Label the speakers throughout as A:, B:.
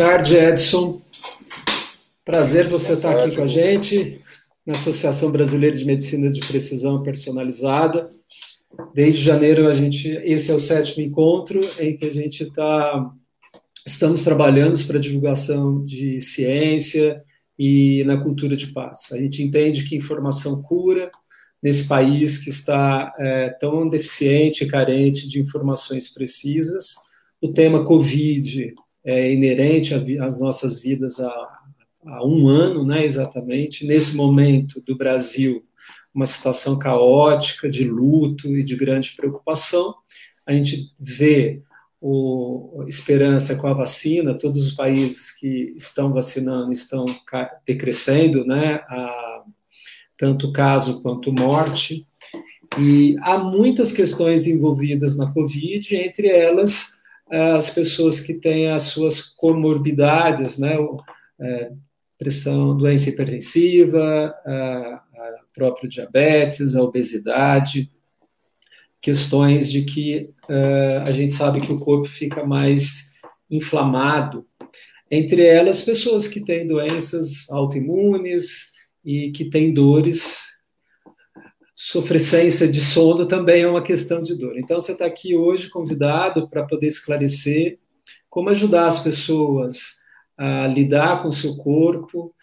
A: tarde, Edson. Prazer você estar aqui com a gente na Associação Brasileira de Medicina de Precisão Personalizada. Desde janeiro a gente, esse é o sétimo encontro em que a gente está, estamos trabalhando para divulgação de ciência e na cultura de paz. A gente entende que informação cura nesse país que está é, tão deficiente e carente de informações precisas. O tema Covid é inerente às nossas vidas há, há um ano, né, exatamente. Nesse momento do Brasil, uma situação caótica, de luto e de grande preocupação. A gente vê o, esperança com a vacina, todos os países que estão vacinando estão decrescendo, né, a, tanto caso quanto morte, e há muitas questões envolvidas na Covid, entre elas as pessoas que têm as suas comorbidades, né, é, pressão, doença hipertensiva, a, a próprio diabetes, a obesidade, questões de que uh, a gente sabe que o corpo fica mais inflamado. Entre elas, pessoas que têm doenças autoimunes e que têm dores. Sofrecência de sono também é uma questão de dor. Então, você está aqui hoje convidado para poder esclarecer como ajudar as pessoas a lidar com o seu corpo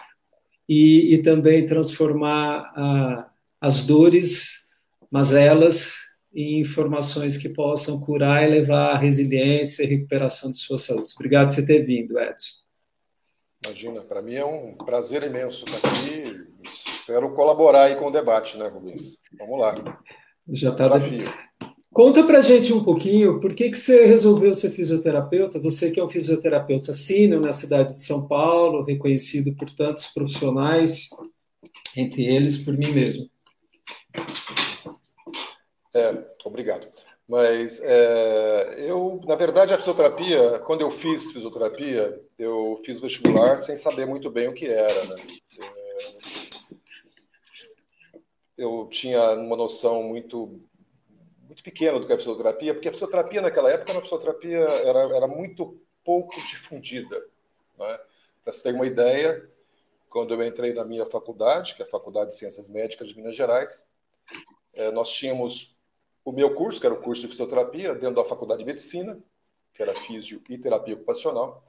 A: e, e também transformar a, as dores, mas elas em informações que possam curar e levar à resiliência e recuperação de sua saúde. Obrigado por você ter vindo, Edson.
B: Imagina, para mim é um prazer imenso estar aqui. Espero colaborar aí com o debate, né, Rubens? Vamos lá.
A: Já está. Desafio. Conta para gente um pouquinho por que, que você resolveu ser fisioterapeuta. Você que é um fisioterapeuta sênior na cidade de São Paulo, reconhecido por tantos profissionais, entre eles por mim mesmo.
B: É, obrigado. Mas é, eu, na verdade, a fisioterapia, quando eu fiz fisioterapia, eu fiz vestibular sem saber muito bem o que era. Né? É, eu tinha uma noção muito muito pequena do que é a fisioterapia, porque a fisioterapia naquela época era fisioterapia era, era muito pouco difundida. Né? Para você ter uma ideia, quando eu entrei na minha faculdade, que é a Faculdade de Ciências Médicas de Minas Gerais, é, nós tínhamos o meu curso, que era o curso de fisioterapia, dentro da Faculdade de Medicina, que era Físio e Terapia Ocupacional,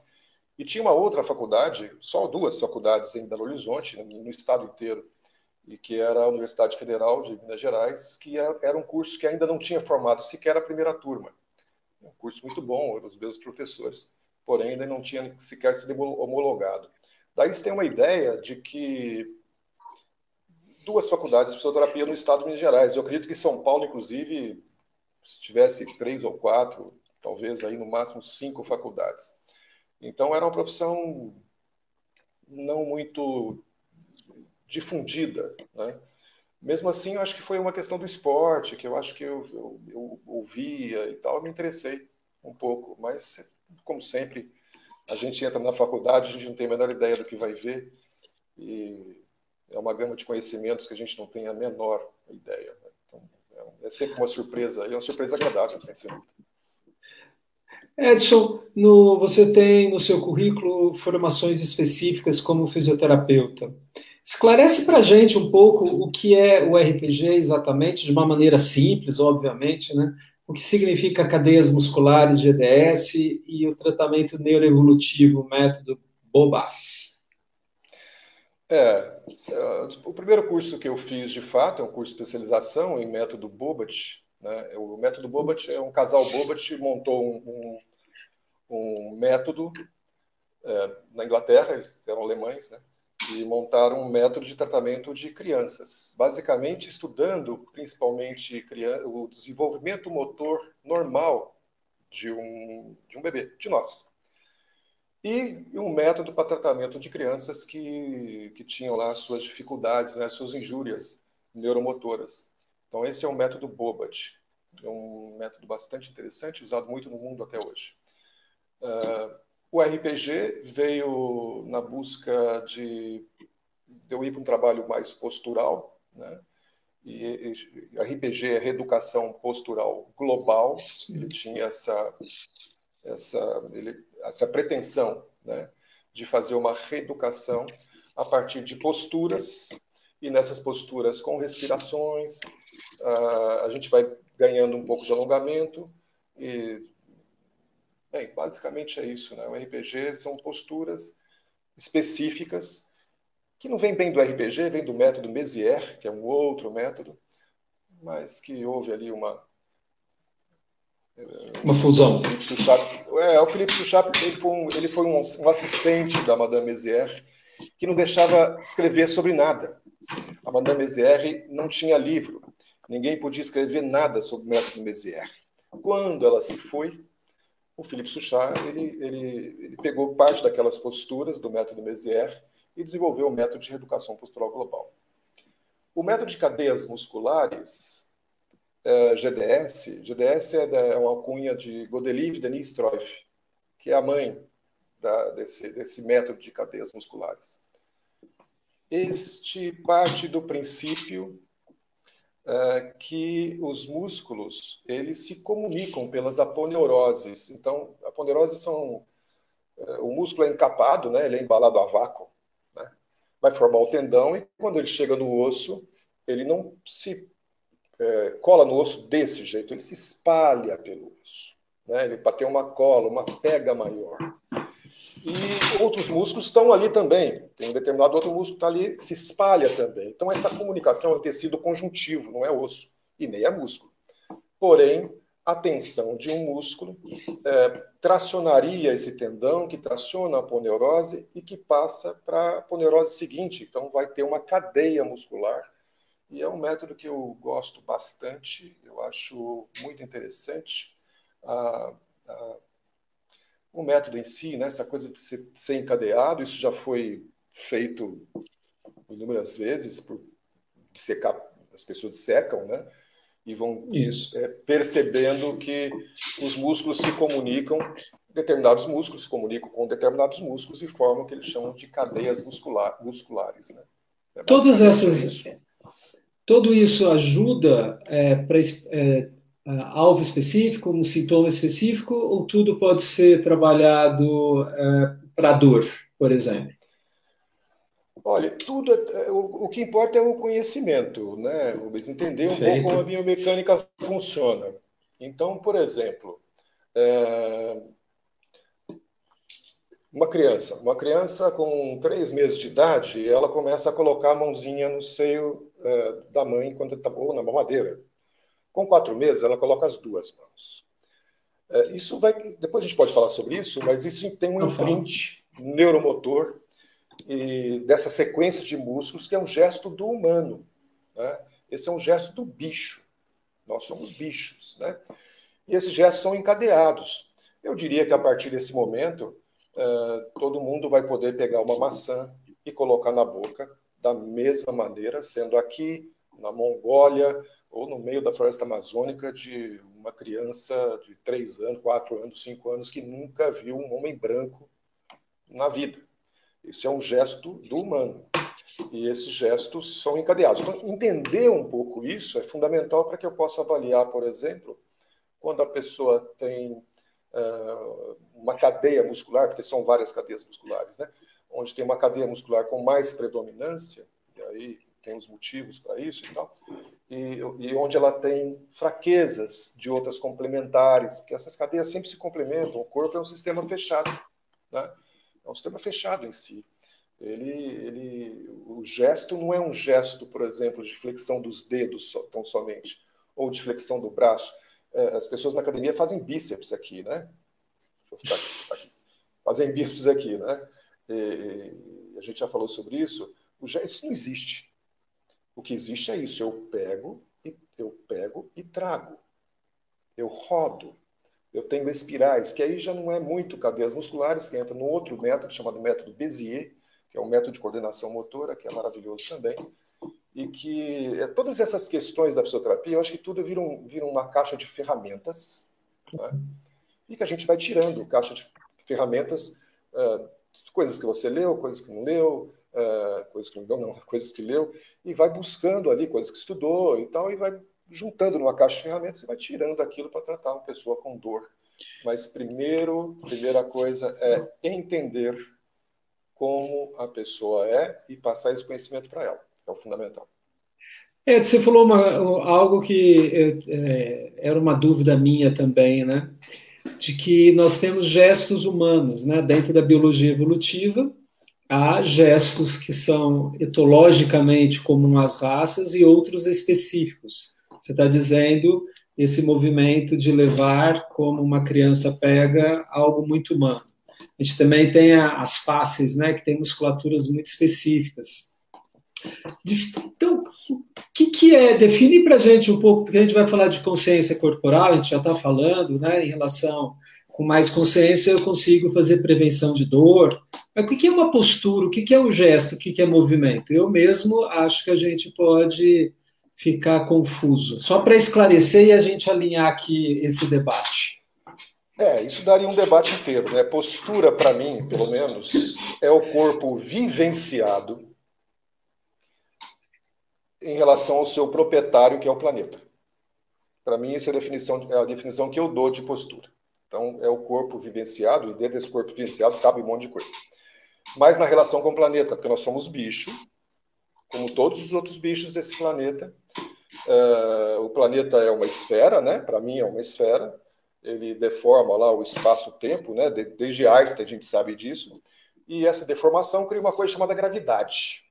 B: e tinha uma outra faculdade, só duas faculdades em Belo Horizonte, no estado inteiro, e que era a Universidade Federal de Minas Gerais, que era um curso que ainda não tinha formado sequer a primeira turma. Um curso muito bom, os mesmos professores, porém ainda não tinha sequer sido homologado. Daí você tem uma ideia de que duas faculdades de fisioterapia no estado de Minas Gerais. Eu acredito que São Paulo, inclusive, se tivesse três ou quatro, talvez aí no máximo cinco faculdades. Então era uma profissão não muito difundida, né? Mesmo assim, eu acho que foi uma questão do esporte, que eu acho que eu, eu, eu ouvia e tal, eu me interessei um pouco. Mas, como sempre, a gente entra na faculdade, a gente não tem a menor ideia do que vai ver. E é uma gama de conhecimentos que a gente não tem a menor ideia. Né? Então, é, é, sempre uma surpresa, e é uma surpresa agradável, sem ser
A: Edson, no, você tem no seu currículo formações específicas como fisioterapeuta. Esclarece para a gente um pouco o que é o RPG exatamente, de uma maneira simples, obviamente, né? o que significa cadeias musculares de EDS e o tratamento neuroevolutivo, método BOBA.
B: É, é, o primeiro curso que eu fiz, de fato, é um curso de especialização em método Bobat. Né? O método Bobat é um casal Bobat montou um, um, um método é, na Inglaterra, eles eram alemães, né? E montaram um método de tratamento de crianças, basicamente estudando principalmente o desenvolvimento motor normal de um, de um bebê, de nós e um método para tratamento de crianças que, que tinham lá suas dificuldades, né, suas injúrias neuromotoras. Então, esse é o método Bobat, é um método bastante interessante, usado muito no mundo até hoje. Uh, o RPG veio na busca de, de eu ir para um trabalho mais postural, né? E, e RPG é reeducação postural global. Ele tinha essa essa ele essa pretensão né, de fazer uma reeducação a partir de posturas, e nessas posturas com respirações, uh, a gente vai ganhando um pouco de alongamento, e bem, basicamente é isso, né? O RPG são posturas específicas que não vem bem do RPG, vem do método Mézières, que é um outro método, mas que houve ali uma
A: uma fusão.
B: É, o Felipe Suchap ele foi, um, ele foi um, um, assistente da Madame Mézières que não deixava escrever sobre nada. A Madame Mézières não tinha livro. Ninguém podia escrever nada sobre o método Mézières. Quando ela se foi, o Felipe Suchard ele, ele, ele pegou parte daquelas posturas do método Mézières e desenvolveu o método de reeducação postural global. O método de cadeias musculares é, GDS. GDS é, é uma cunha de Godelieve Denise Streuf, que é a mãe da, desse, desse método de cadeias musculares. Este parte do princípio é, que os músculos eles se comunicam pelas aponeuroses. Então, aponeuroses são é, o músculo é encapado, né? Ele é embalado a vácuo, né? vai formar o tendão e quando ele chega no osso, ele não se é, cola no osso desse jeito, ele se espalha pelo osso. Né? Ele para ter uma cola, uma pega maior. E outros músculos estão ali também. Tem um determinado outro músculo que está ali, se espalha também. Então, essa comunicação é tecido conjuntivo, não é osso, e nem é músculo. Porém, a tensão de um músculo é, tracionaria esse tendão, que traciona a aponeurose e que passa para a aponeurose seguinte. Então, vai ter uma cadeia muscular e é um método que eu gosto bastante, eu acho muito interessante. Ah, ah, o método em si, né, essa coisa de ser, de ser, encadeado, isso já foi feito inúmeras vezes por secar, as pessoas secam, né? E vão é, percebendo que os músculos se comunicam, determinados músculos se comunicam com determinados músculos e formam o que eles chamam de cadeias muscular, musculares. Né?
A: É Todas essas, isso. Tudo isso ajuda é, para é, alvo específico, um sintoma específico, ou tudo pode ser trabalhado é, para dor, por exemplo?
B: Olha, tudo é, o, o, que importa é o conhecimento, né, Rubens? Entender um Perfeito. pouco como a biomecânica funciona. Então, por exemplo, é, uma criança, uma criança com três meses de idade, ela começa a colocar a mãozinha no seio é, da mãe quando está ou na mamadeira. Com quatro meses, ela coloca as duas mãos. É, isso vai, depois a gente pode falar sobre isso, mas isso tem um imprint neuromotor e dessa sequência de músculos que é um gesto do humano. Né? Esse é um gesto do bicho. Nós somos bichos, né? E esses gestos são encadeados. Eu diria que a partir desse momento uh, todo mundo vai poder pegar uma maçã e colocar na boca da mesma maneira, sendo aqui na Mongólia ou no meio da floresta amazônica de uma criança de três anos, quatro anos, cinco anos que nunca viu um homem branco na vida. Isso é um gesto do humano. E esses gestos são encadeados. Então, entender um pouco isso é fundamental para que eu possa avaliar, por exemplo, quando a pessoa tem uh, uma cadeia muscular, porque são várias cadeias musculares, né? onde tem uma cadeia muscular com mais predominância, e aí tem os motivos para isso e tal, e, e, onde ela tem fraquezas de outras complementares, porque essas cadeias sempre se complementam, o corpo é um sistema fechado, né? é um sistema fechado em si. Ele, ele, o gesto não é um gesto, por exemplo, de flexão dos dedos tão somente, ou de flexão do braço. É, as pessoas na academia fazem bíceps aqui, né? Aqui. Fazem bíceps aqui, né? e, a gente já falou sobre isso, o isso não existe. O que existe é isso, eu pego e eu pego e trago. Eu rodo. Eu tenho espirais, que aí já não é muito cadeias musculares, que entra no outro método chamado método Bézier, que é um método de coordenação motora, que é maravilhoso também, e que é, todas essas questões da fisioterapia, eu acho que tudo vira, um, vira uma caixa de ferramentas, né? e que a gente vai tirando caixa de ferramentas uh, coisas que você leu, coisas que não leu, uh, coisas que não não, coisas que leu, e vai buscando ali coisas que estudou e tal, e vai juntando numa caixa de ferramentas e vai tirando aquilo para tratar uma pessoa com dor. Mas primeiro, primeira coisa é entender como a pessoa é e passar esse conhecimento para ela. É o fundamental.
A: É, você falou uma, algo que é, era uma dúvida minha também, né? De que nós temos gestos humanos, né? Dentro da biologia evolutiva, há gestos que são etologicamente comuns às raças e outros específicos. Você está dizendo esse movimento de levar como uma criança pega algo muito humano. A gente também tem as faces, né, que tem musculaturas muito específicas. Então, o que, que é? Define para a gente um pouco, porque a gente vai falar de consciência corporal, a gente já está falando, né, em relação com mais consciência eu consigo fazer prevenção de dor. Mas o que é uma postura? O que é um gesto? O que é movimento? Eu mesmo acho que a gente pode ficar confuso. Só para esclarecer e a gente alinhar aqui esse debate.
B: É, isso daria um debate inteiro. Né? Postura, para mim, pelo menos, é o corpo vivenciado em relação ao seu proprietário, que é o planeta. Para mim, essa é a definição, é a definição que eu dou de postura. Então, é o corpo vivenciado, e dentro desse corpo vivenciado cabe um monte de coisa. Mas na relação com o planeta, porque nós somos bicho, como todos os outros bichos desse planeta. Uh, o planeta é uma esfera, né? Para mim é uma esfera. Ele deforma lá o espaço-tempo, né? Desde Einstein a gente sabe disso. E essa deformação cria uma coisa chamada gravidade.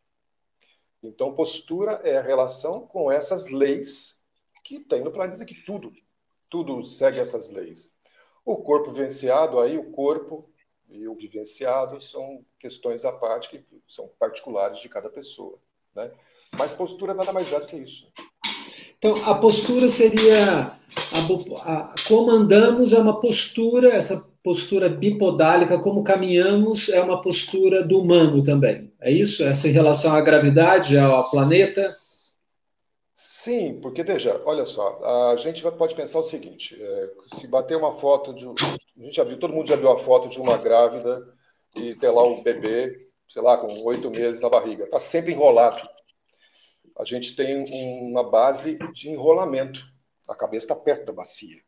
B: Então, postura é a relação com essas leis que tem no planeta, que tudo, tudo segue essas leis. O corpo vivenciado, aí o corpo e o vivenciado são questões à parte que são particulares de cada pessoa. Né? Mas postura nada mais é do que isso.
A: Então, a postura seria. A, a, como andamos é uma postura, essa postura bipodálica, como caminhamos é uma postura do humano também. É isso? Essa em relação à gravidade, ao planeta?
B: Sim, porque veja, olha só, a gente pode pensar o seguinte: é, se bater uma foto de. A gente já viu, todo mundo já viu a foto de uma grávida e ter lá o bebê, sei lá, com oito meses na barriga. Está sempre enrolado. A gente tem uma base de enrolamento. A cabeça está perto da bacia.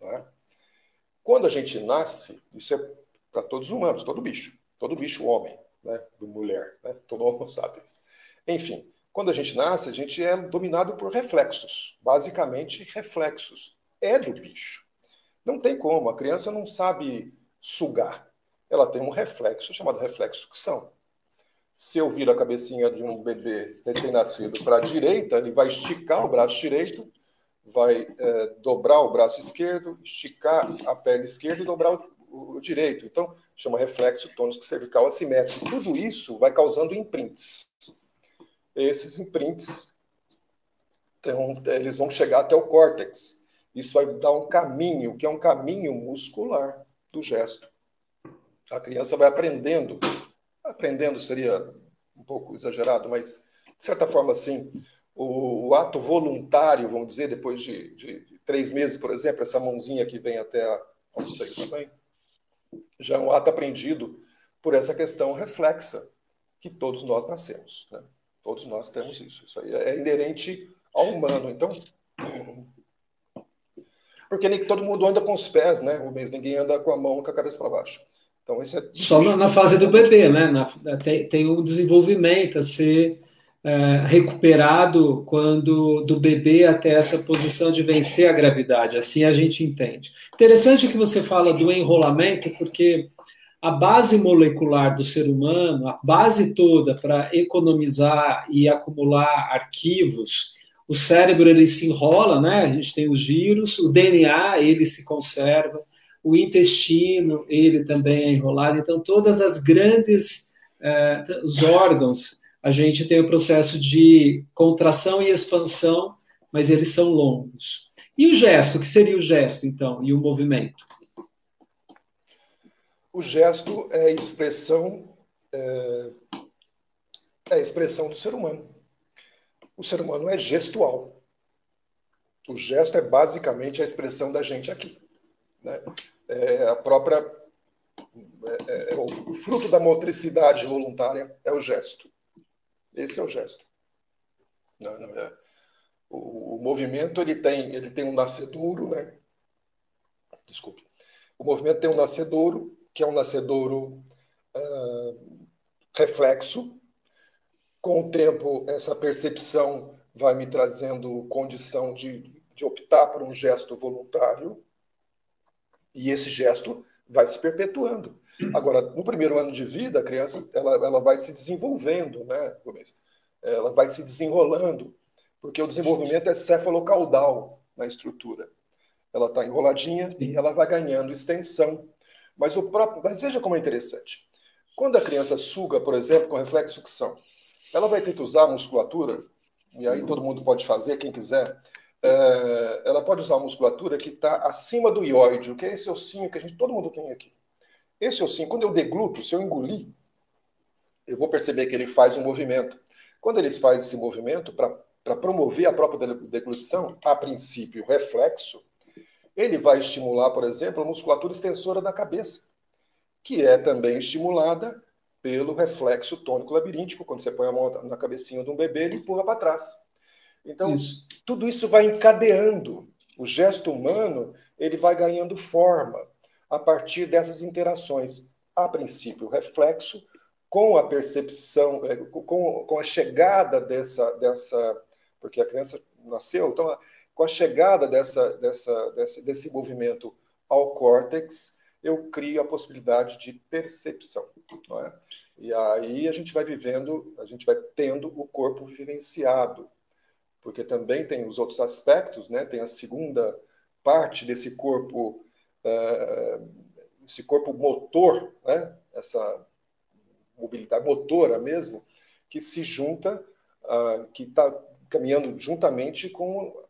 B: Né? Quando a gente nasce, isso é para todos os humanos, todo bicho, todo bicho homem, né? mulher, né? todo homo sapiens. Enfim, quando a gente nasce, a gente é dominado por reflexos, basicamente reflexos. É do bicho. Não tem como, a criança não sabe sugar. Ela tem um reflexo chamado reflexo sucção. Se eu vir a cabecinha de um bebê recém-nascido para a direita, ele vai esticar o braço direito, vai é, dobrar o braço esquerdo, esticar a pele esquerda e dobrar o, o direito. Então, chama reflexo tônico cervical assimétrico. Tudo isso vai causando imprints esses imprints então, eles vão chegar até o córtex. Isso vai dar um caminho, que é um caminho muscular do gesto. A criança vai aprendendo. Aprendendo seria um pouco exagerado, mas de certa forma, sim. O, o ato voluntário, vamos dizer, depois de, de, de, três meses, por exemplo, essa mãozinha que vem até a, seio também, já é um ato aprendido por essa questão reflexa que todos nós nascemos. Né? Todos nós temos isso. Isso aí é inerente ao humano. Então, porque nem todo mundo anda com os pés, né? Mesmo ninguém anda com a mão com a cabeça para baixo. Então, esse é
A: Só na, na fase do bebê, né? Na, tem, tem um desenvolvimento a ser é, recuperado quando do bebê até essa posição de vencer a gravidade. Assim a gente entende. Interessante que você fala do enrolamento, porque a base molecular do ser humano, a base toda para economizar e acumular arquivos, o cérebro ele se enrola, né? A gente tem os giros, o DNA ele se conserva, o intestino ele também é enrolado. Então todas as grandes eh, os órgãos a gente tem o processo de contração e expansão, mas eles são longos. E o gesto, o que seria o gesto então e o movimento?
B: O gesto é a expressão, é, é expressão do ser humano. O ser humano é gestual. O gesto é basicamente a expressão da gente aqui. Né? É a própria. É, é, o fruto da motricidade voluntária é o gesto. Esse é o gesto. Não, não é. O, o, movimento ele tem, ele tem um nascedouro, né? Desculpe. O movimento tem um nascedouro que é um nascedouro uh, reflexo. Com o tempo, essa percepção vai me trazendo condição de, de optar por um gesto voluntário, e esse gesto vai se perpetuando. Agora, no primeiro ano de vida, a criança ela, ela vai se desenvolvendo, né? Ela vai se desenrolando, porque o desenvolvimento é cefalocaudal na estrutura. Ela está enroladinha e ela vai ganhando extensão. Mas, o próprio, mas veja como é interessante. Quando a criança suga, por exemplo, com reflexo sucção, ela vai ter que usar a musculatura, e aí todo mundo pode fazer, quem quiser, é, ela pode usar a musculatura que está acima do ióide, que é esse ossinho que a gente, todo mundo tem aqui. Esse ossinho, quando eu degluto, se eu engolir, eu vou perceber que ele faz um movimento. Quando ele faz esse movimento, para promover a própria deglutição, a princípio reflexo, ele vai estimular, por exemplo, a musculatura extensora da cabeça, que é também estimulada pelo reflexo tônico labiríntico. Quando você põe a mão na cabecinha de um bebê, ele empurra para trás. Então, isso. tudo isso vai encadeando. O gesto humano ele vai ganhando forma a partir dessas interações. A princípio, reflexo, com a percepção, é, com, com a chegada dessa, dessa. Porque a criança nasceu, então, com a chegada dessa, dessa, desse, desse movimento ao córtex, eu crio a possibilidade de percepção. É? E aí a gente vai vivendo, a gente vai tendo o corpo vivenciado porque também tem os outros aspectos, né? Tem a segunda parte desse corpo, uh, esse corpo motor, né? Essa mobilidade motora mesmo, que se junta, uh, que está caminhando juntamente com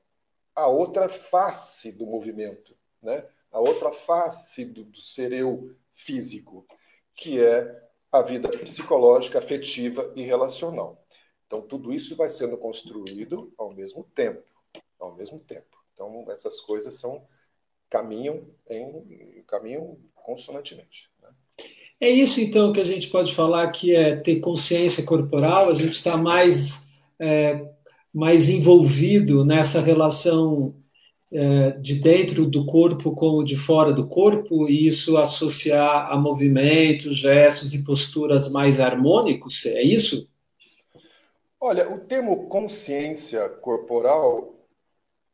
B: a outra face do movimento, né? A outra face do, do ser eu físico, que é a vida psicológica, afetiva e relacional. Então, tudo isso vai sendo construído ao mesmo tempo, ao mesmo tempo. Então, essas coisas são caminham em caminham consonantemente. Né?
A: É isso, então, que a gente pode falar que é ter consciência corporal. A gente está mais é, mais envolvido nessa relação é, de dentro do corpo com o de fora do corpo, e isso associar a movimentos, gestos e posturas mais harmônicos. É isso?
B: Olha, o termo consciência corporal,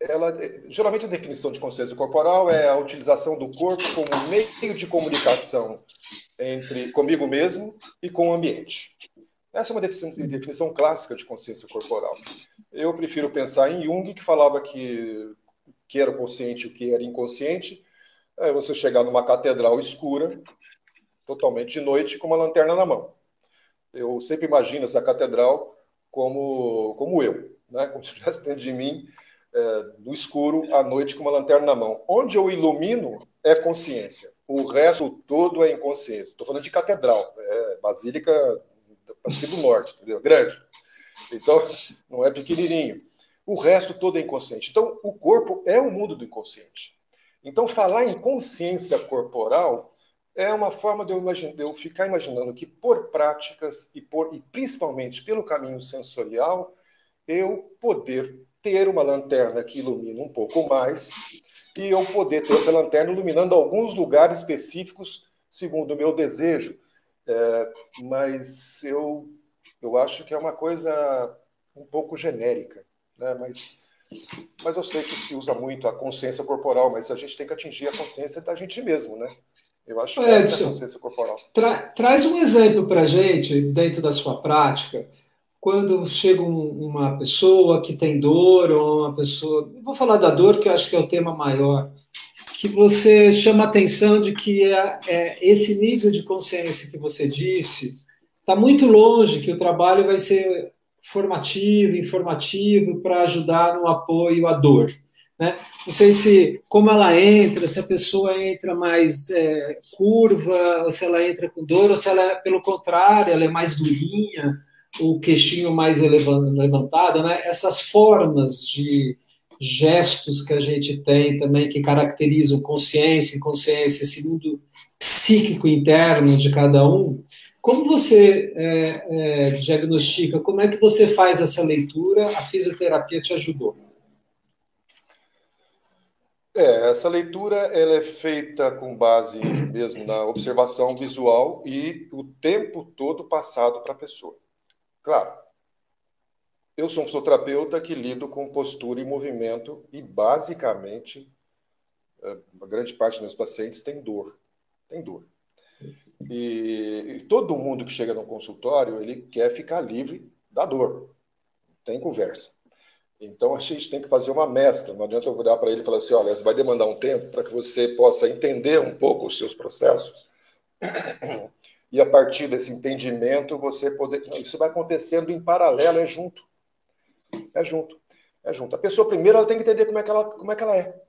B: ela, geralmente a definição de consciência corporal é a utilização do corpo como meio de comunicação entre comigo mesmo e com o ambiente. Essa é uma definição, definição clássica de consciência corporal. Eu prefiro pensar em Jung, que falava que que era consciente e o que era inconsciente. É você chegar numa catedral escura, totalmente de noite, com uma lanterna na mão. Eu sempre imagino essa catedral como, como eu, né? como se estivesse dentro de mim, é, no escuro, à noite, com uma lanterna na mão. Onde eu ilumino é consciência. O resto todo é inconsciência. Estou falando de catedral, é Basílica do Norte, entendeu? Grande. Então, não é pequenininho. O resto todo é inconsciente. Então, o corpo é o mundo do inconsciente. Então, falar em consciência corporal é uma forma de eu, de eu, ficar imaginando que por práticas e, por, e principalmente pelo caminho sensorial, eu poder ter uma lanterna que ilumina um pouco mais e eu poder ter essa lanterna iluminando alguns lugares específicos segundo o meu desejo. É, mas eu, eu acho que é uma coisa um pouco genérica, né? mas, mas eu sei que se usa muito a consciência corporal, mas a gente tem que atingir a consciência da gente mesmo, né? Eu acho que essa é a consciência corporal. Tra
A: traz um exemplo para a gente, dentro da sua prática, quando chega um, uma pessoa que tem dor, ou uma pessoa. Vou falar da dor, que eu acho que é o tema maior, que você chama a atenção de que é, é esse nível de consciência que você disse está muito longe, que o trabalho vai ser formativo, informativo, para ajudar no apoio à dor. Né? Não sei se como ela entra, se a pessoa entra mais é, curva, ou se ela entra com dor, ou se ela, é, pelo contrário, ela é mais durinha, o queixinho mais levantado, né? Essas formas de gestos que a gente tem também que caracterizam consciência, inconsciência, esse mundo psíquico interno de cada um. Como você é, é, diagnostica? Como é que você faz essa leitura? A fisioterapia te ajudou?
B: É, essa leitura ela é feita com base mesmo na observação visual e o tempo todo passado para a pessoa. Claro, eu sou um fisioterapeuta que lido com postura e movimento e basicamente a grande parte dos meus pacientes tem dor, tem dor. E, e todo mundo que chega no consultório ele quer ficar livre da dor, tem conversa. Então a gente tem que fazer uma mescla. Não adianta eu virar para ele e falar assim: olha, vai demandar um tempo para que você possa entender um pouco os seus processos. E a partir desse entendimento, você poder. Isso vai acontecendo em paralelo, é junto. É junto. É junto. A pessoa primeiro ela tem que entender como é que ela, como é, que ela é.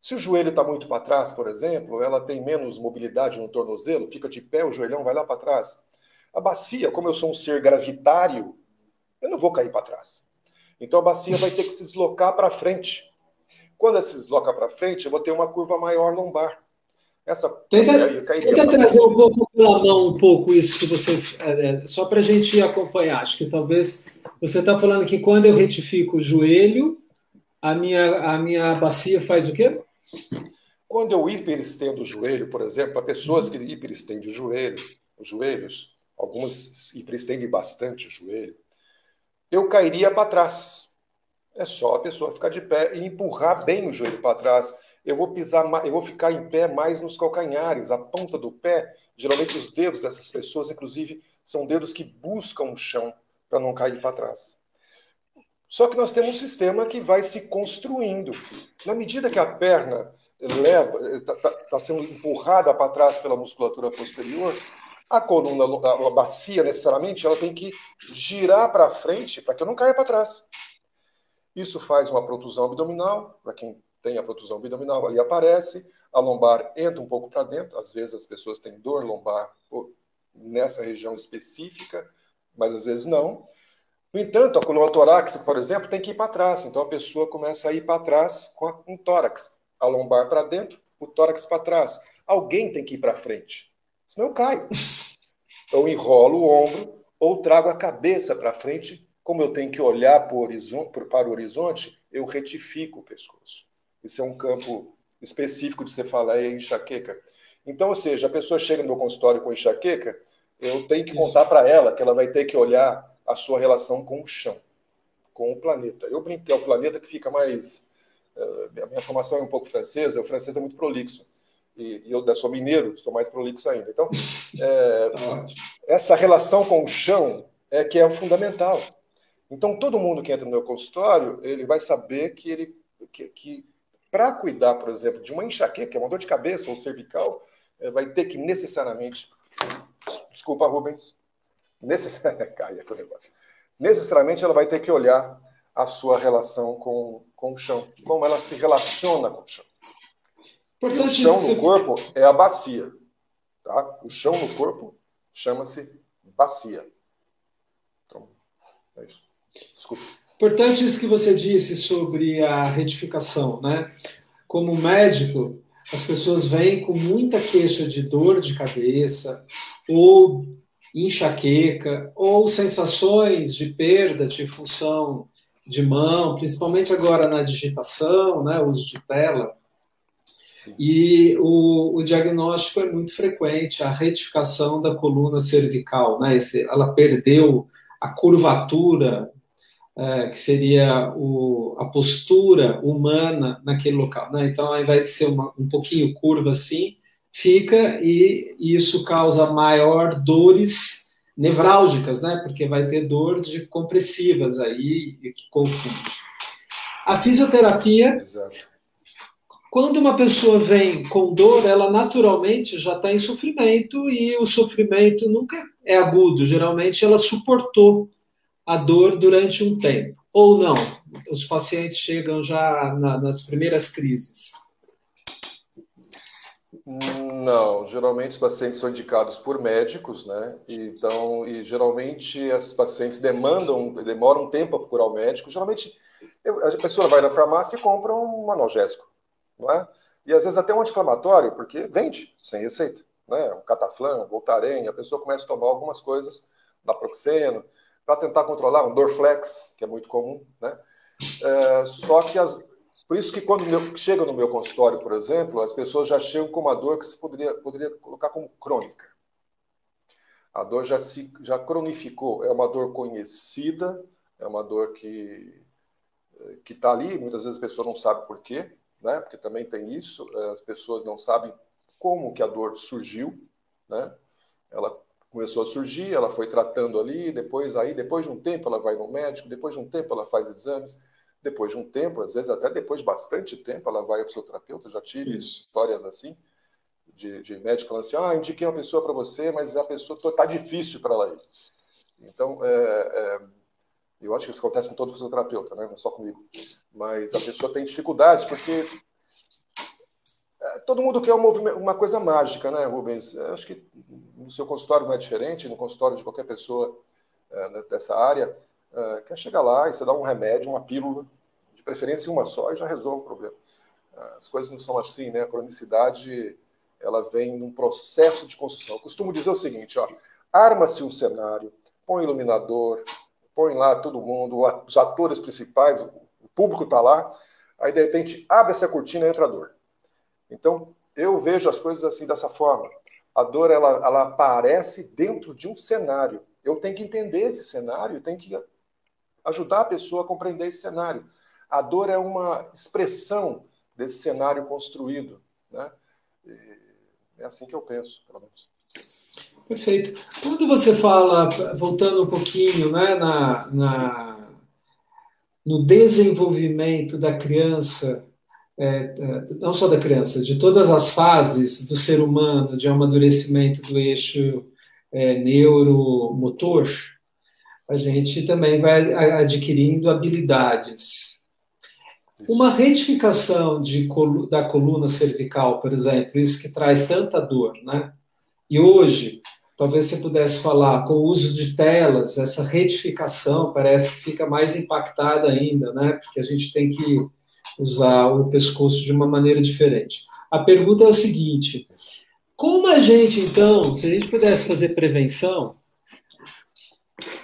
B: Se o joelho está muito para trás, por exemplo, ela tem menos mobilidade no tornozelo, fica de pé, o joelhão vai lá para trás. A bacia, como eu sou um ser gravitário, eu não vou cair para trás. Então a bacia vai ter que se deslocar para frente. Quando ela se desloca para frente, eu vou ter uma curva maior lombar.
A: Essa tenta, tenta trazer um pouco pela mão um pouco isso que você é, é só para a gente acompanhar. Acho que talvez você está falando que quando eu retifico o joelho, a minha a minha bacia faz o quê?
B: Quando eu hiperestendo o joelho, por exemplo, para pessoas que hiperestendem o joelho, os joelhos, algumas hiperestendem bastante o joelho, eu cairia para trás. É só a pessoa ficar de pé e empurrar bem o joelho para trás. Eu vou pisar, eu vou ficar em pé mais nos calcanhares, a ponta do pé. Geralmente os dedos dessas pessoas, inclusive, são dedos que buscam o chão para não cair para trás. Só que nós temos um sistema que vai se construindo. Na medida que a perna leva, está tá, tá sendo empurrada para trás pela musculatura posterior, a coluna, a bacia, necessariamente, ela tem que girar para frente para que eu não caia para trás. Isso faz uma protusão abdominal, para quem tem a protusão abdominal, ali aparece, a lombar entra um pouco para dentro, às vezes as pessoas têm dor lombar nessa região específica, mas às vezes não. No entanto, a coluna torácica, por exemplo, tem que ir para trás, então a pessoa começa a ir para trás com um tórax, a lombar para dentro, o tórax para trás. Alguém tem que ir para frente senão eu caio. Eu enrolo o ombro ou trago a cabeça para frente, como eu tenho que olhar para o, horizonte, para o horizonte, eu retifico o pescoço. Isso é um campo específico de falar em enxaqueca. Então, ou seja, a pessoa chega no meu consultório com enxaqueca, eu tenho que contar para ela que ela vai ter que olhar a sua relação com o chão, com o planeta. Eu brinquei, é o planeta que fica mais. Uh, a minha formação é um pouco francesa, o francês é muito prolixo e, e eu sou mineiro, sou mais prolixo ainda. Então, é, essa relação com o chão é que é fundamental. Então, todo mundo que entra no meu consultório, ele vai saber que ele que, que para cuidar, por exemplo, de uma enxaqueca, que é uma dor de cabeça ou cervical, é, vai ter que necessariamente, desculpa, Rubens, necessariamente, caia com o negócio. Necessariamente ela vai ter que olhar a sua relação com, com o chão, como ela se relaciona com o chão. Importante o chão no corpo é a bacia. Tá? O chão no corpo chama-se bacia. Então, é isso. Desculpa.
A: Importante isso que você disse sobre a retificação, né? Como médico, as pessoas vêm com muita queixa de dor de cabeça, ou enxaqueca, ou sensações de perda de função de mão, principalmente agora na digitação, né, uso de tela. E o, o, diagnóstico é muito frequente, a retificação da coluna cervical, né? Esse, ela perdeu a curvatura, é, que seria o, a postura humana naquele local, né? Então, ao invés de ser uma, um pouquinho curva assim, fica e isso causa maior dores nevrálgicas, né? Porque vai ter dor de compressivas aí que confunde. A fisioterapia Exato quando uma pessoa vem com dor, ela naturalmente já está em sofrimento e o sofrimento nunca é agudo. Geralmente ela suportou a dor durante um tempo. Ou não, os pacientes chegam já na, nas primeiras crises.
B: Não, geralmente os pacientes são indicados por médicos, né? Então, e geralmente as pacientes demandam, demoram um tempo para procurar o médico. Geralmente a pessoa vai na farmácia e compra um analgésico não é? E às vezes até um anti-inflamatório, porque vende sem receita, né? Um cataflã, um voltaren, a pessoa começa a tomar algumas coisas, naproxeno, para tentar controlar um Dorflex, que é muito comum, né? É, só que as, Por isso que quando meu, chega no meu consultório, por exemplo, as pessoas já chegam com uma dor que se poderia, poderia colocar como crônica. A dor já se já cronificou, é uma dor conhecida, é uma dor que que está ali, muitas vezes a pessoa não sabe por quê, né? Porque também tem isso, as pessoas não sabem como que a dor surgiu, né? Ela começou a surgir, ela foi tratando ali, depois aí, depois de um tempo ela vai no médico, depois de um tempo ela faz exames, depois de um tempo, às vezes até depois de bastante tempo, ela vai ao seu terapeuta. Já tive Isso. histórias assim, de, de médico falando assim: ah, indiquei uma pessoa para você, mas a pessoa está difícil para ela ir. Então, é, é, eu acho que isso acontece com todo fisioterapeuta, né? não é só comigo. Mas a pessoa tem dificuldades porque é, todo mundo quer um uma coisa mágica, né, Rubens? Eu acho que no seu consultório não é diferente, no consultório de qualquer pessoa é, dessa área uh, quer chegar lá e você dá um remédio, uma pílula, de preferência uma só, e já resolve o problema. Uh, as coisas não são assim, né? A cronicidade ela vem num processo de construção. Eu costumo dizer o seguinte, ó, arma-se um cenário, põe iluminador, põe lá todo mundo, os atores principais, o público está lá, aí de repente abre essa cortina e entra a dor. Então, eu vejo as coisas assim dessa forma. A dor ela, ela aparece dentro de um cenário. Eu tenho que entender esse cenário, tenho que ajudar a pessoa a compreender esse cenário. A dor é uma expressão desse cenário construído. Né? É assim que eu penso, pelo menos.
A: Perfeito. Quando você fala, voltando um pouquinho né, na, na no desenvolvimento da criança, é, é, não só da criança, de todas as fases do ser humano, de amadurecimento do eixo é, neuromotor, a gente também vai adquirindo habilidades. Uma retificação de, da coluna cervical, por exemplo, isso que traz tanta dor, né? E hoje, talvez você pudesse falar, com o uso de telas, essa retificação parece que fica mais impactada ainda, né? Porque a gente tem que usar o pescoço de uma maneira diferente. A pergunta é o seguinte: como a gente, então, se a gente pudesse fazer prevenção,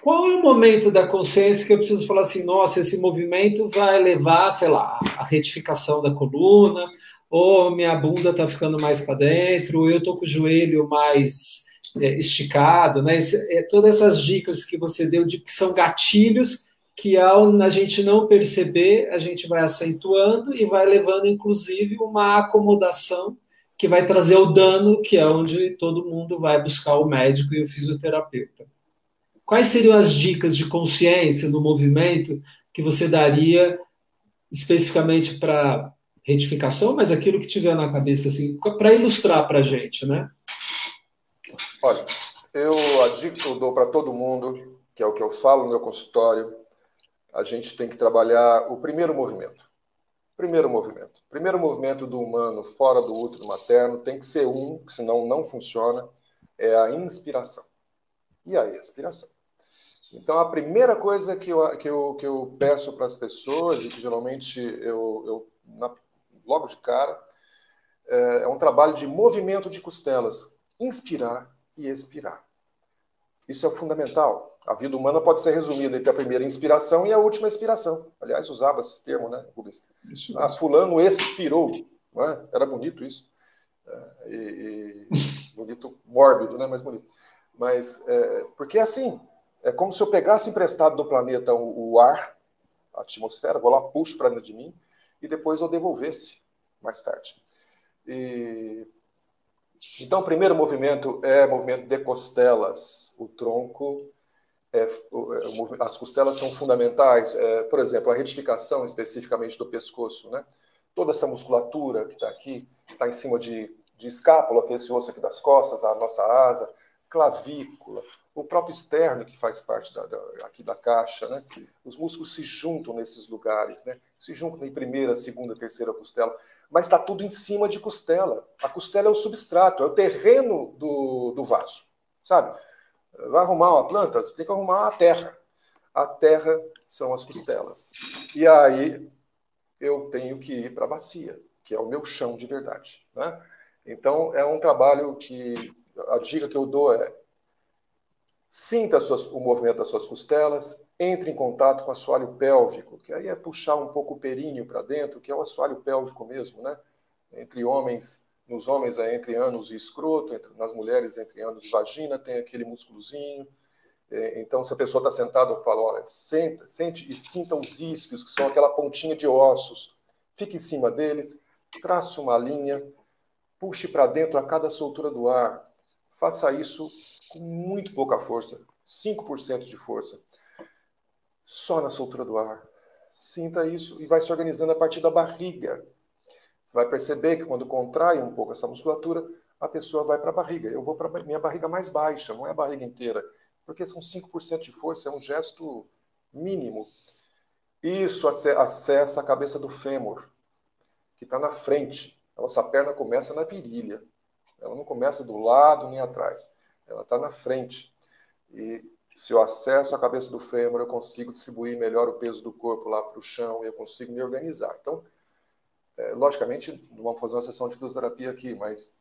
A: qual é o momento da consciência que eu preciso falar assim, nossa, esse movimento vai levar, sei lá, a retificação da coluna, ou minha bunda está ficando mais para dentro, ou eu estou com o joelho mais é, esticado, né? é, todas essas dicas que você deu de que são gatilhos que ao a gente não perceber, a gente vai acentuando e vai levando, inclusive, uma acomodação que vai trazer o dano, que é onde todo mundo vai buscar o médico e o fisioterapeuta. Quais seriam as dicas de consciência no movimento que você daria especificamente para retificação, mas aquilo que tiver na cabeça, assim, para ilustrar para a gente, né?
B: Olha, eu, a dica que eu dou para todo mundo, que é o que eu falo no meu consultório, a gente tem que trabalhar o primeiro movimento. Primeiro movimento. Primeiro movimento do humano fora do útero materno tem que ser um, senão não funciona, é a inspiração. E a expiração. Então, a primeira coisa que eu, que eu, que eu peço para as pessoas, e que geralmente eu, eu na, logo de cara, é, é um trabalho de movimento de costelas. Inspirar e expirar. Isso é fundamental. A vida humana pode ser resumida entre a primeira inspiração e a última expiração. Aliás, usava esse termo, né, Rubens? Isso ah, fulano expirou. É? Era bonito isso. É, e, e, bonito, mórbido, né? mas bonito. Mas, é, porque é assim, é como se eu pegasse emprestado do planeta o, o ar, a atmosfera, vou lá, puxo para dentro de mim, e depois eu devolvesse mais tarde. E, então, o primeiro movimento é movimento de costelas. O tronco, é, é as costelas são fundamentais. É, por exemplo, a retificação especificamente do pescoço, né? Toda essa musculatura que está aqui, está em cima de, de escápula, que é esse osso aqui das costas, a nossa asa, clavícula, o próprio externo que faz parte da, da, aqui da caixa, né? Os músculos se juntam nesses lugares, né? Se juntam em primeira, segunda, terceira costela, mas está tudo em cima de costela. A costela é o substrato, é o terreno do, do vaso, sabe? Vai arrumar uma planta, você tem que arrumar a terra. A terra são as costelas. E aí eu tenho que ir para a bacia, que é o meu chão de verdade, né? Então é um trabalho que a dica que eu dou é Sinta suas, o movimento das suas costelas, entre em contato com o assoalho pélvico, que aí é puxar um pouco o períneo para dentro, que é o assoalho pélvico mesmo, né? Entre homens, nos homens é entre ânus e escroto, entre, nas mulheres entre ânus e vagina, tem aquele músculozinho. É, então, se a pessoa está sentada, eu falo, olha, senta, sente e sinta os isquios, que são aquela pontinha de ossos. Fique em cima deles, trace uma linha, puxe para dentro a cada soltura do ar. Faça isso com muito pouca força, 5% de força, só na soltura do ar. Sinta isso e vai se organizando a partir da barriga. Você vai perceber que quando contrai um pouco essa musculatura, a pessoa vai para a barriga. Eu vou para minha barriga mais baixa, não é a barriga inteira, porque são 5% de força, é um gesto mínimo. Isso acessa a cabeça do fêmur, que está na frente. A nossa perna começa na virilha. Ela não começa do lado nem atrás ela está na frente. E se eu acesso a cabeça do fêmur, eu consigo distribuir melhor o peso do corpo lá para o chão e eu consigo me organizar. Então, é, logicamente, não vamos fazer uma sessão de fisioterapia aqui, mas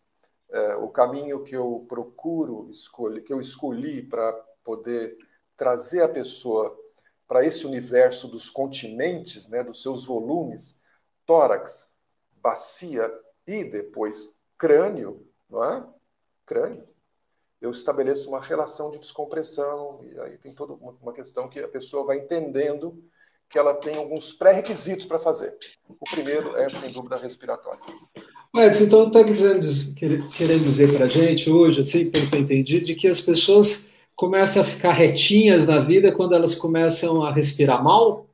B: é, o caminho que eu procuro escolher, que eu escolhi para poder trazer a pessoa para esse universo dos continentes, né, dos seus volumes, tórax, bacia e depois crânio, não é? Crânio eu estabeleço uma relação de descompressão, e aí tem toda uma questão que a pessoa vai entendendo que ela tem alguns pré-requisitos para fazer. O primeiro é, sem dúvida, respiratório.
A: Edson, então está querendo dizer para a gente hoje, assim, pelo que eu entendi, de que as pessoas começam a ficar retinhas na vida quando elas começam a respirar mal?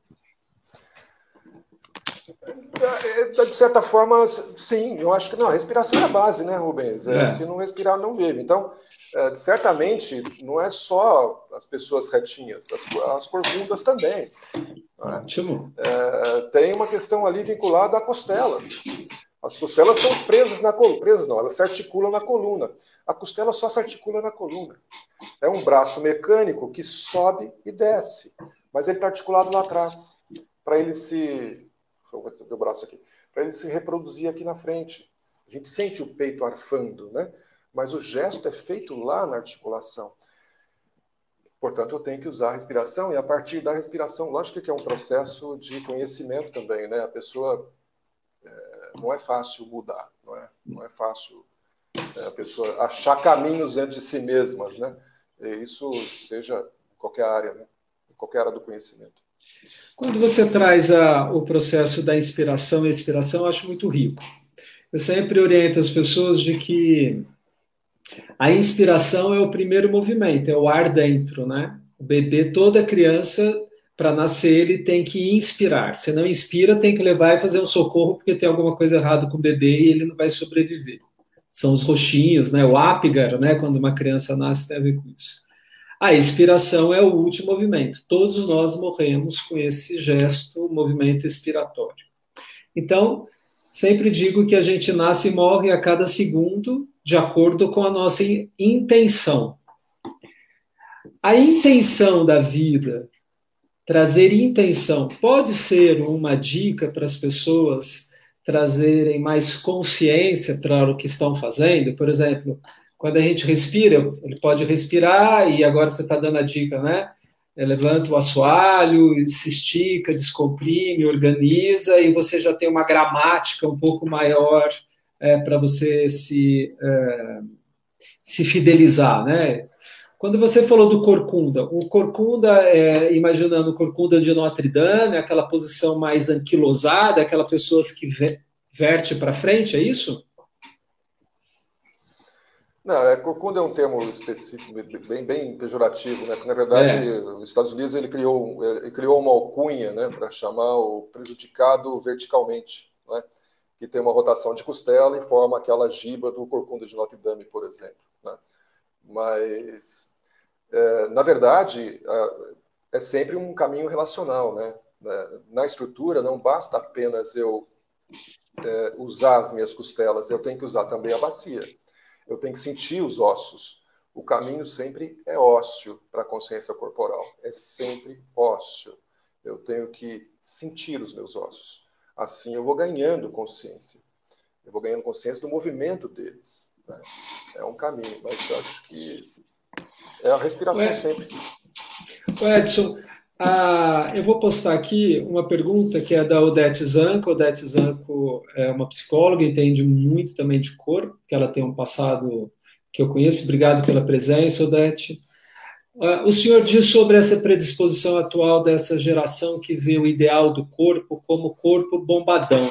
B: É, de certa forma, sim, eu acho que não, a respiração é a base, né, Rubens? É, é. Se não respirar, não vive. Então, é, certamente, não é só as pessoas retinhas, as, as corcundas também. Né? É, tem uma questão ali vinculada a costelas. As costelas são presas na coluna. Presas não, elas se articulam na coluna. A costela só se articula na coluna. É um braço mecânico que sobe e desce, mas ele está articulado lá atrás, para ele se o braço aqui, para ele se reproduzir aqui na frente. A gente sente o peito arfando, né? Mas o gesto é feito lá na articulação. Portanto, eu tenho que usar a respiração e a partir da respiração, lógico que é um processo de conhecimento também, né? A pessoa é, não é fácil mudar, não é, não é fácil é, a pessoa achar caminhos dentro de si mesmas, né? E isso seja em qualquer área, né? Em qualquer área do conhecimento.
A: Quando você traz a, o processo da inspiração e expiração, eu acho muito rico. Eu sempre oriento as pessoas de que a inspiração é o primeiro movimento, é o ar dentro, né? O bebê, toda criança, para nascer, ele tem que inspirar. Se não inspira, tem que levar e fazer um socorro, porque tem alguma coisa errada com o bebê e ele não vai sobreviver. São os roxinhos, né? O ápigar, né? Quando uma criança nasce, tem a ver com isso. A expiração é o último movimento. Todos nós morremos com esse gesto, movimento expiratório. Então, sempre digo que a gente nasce e morre a cada segundo, de acordo com a nossa intenção. A intenção da vida, trazer intenção, pode ser uma dica para as pessoas trazerem mais consciência para o que estão fazendo. Por exemplo, quando a gente respira, ele pode respirar, e agora você está dando a dica, né? É, levanta o assoalho, se estica, descomprime, organiza, e você já tem uma gramática um pouco maior é, para você se, é, se fidelizar, né? Quando você falou do corcunda, o corcunda, é, imaginando o corcunda de Notre Dame, aquela posição mais anquilosada, aquela pessoa que verte para frente, é isso?
B: Não, é, corcunda é um termo específico, bem, bem pejorativo, né? Porque, na verdade, é. os Estados Unidos ele criou, ele criou uma alcunha né, para chamar o prejudicado verticalmente, né? Que tem uma rotação de costela e forma aquela giba do corcunda de Notre Dame, por exemplo. Né? Mas, é, na verdade, é sempre um caminho relacional. Né? Na estrutura, não basta apenas eu é, usar as minhas costelas, eu tenho que usar também a bacia eu tenho que sentir os ossos. O caminho sempre é ósseo para a consciência corporal, é sempre ósseo. Eu tenho que sentir os meus ossos. Assim eu vou ganhando consciência. Eu vou ganhando consciência do movimento deles. Né? É um caminho, mas eu acho que É a respiração Ué. sempre.
A: Edson, ah, eu vou postar aqui uma pergunta que é da Odete Zanco. Odete Zanco é uma psicóloga, entende muito também de corpo, que ela tem um passado que eu conheço. Obrigado pela presença, Odete. Ah, o senhor diz sobre essa predisposição atual dessa geração que vê o ideal do corpo como corpo bombadão,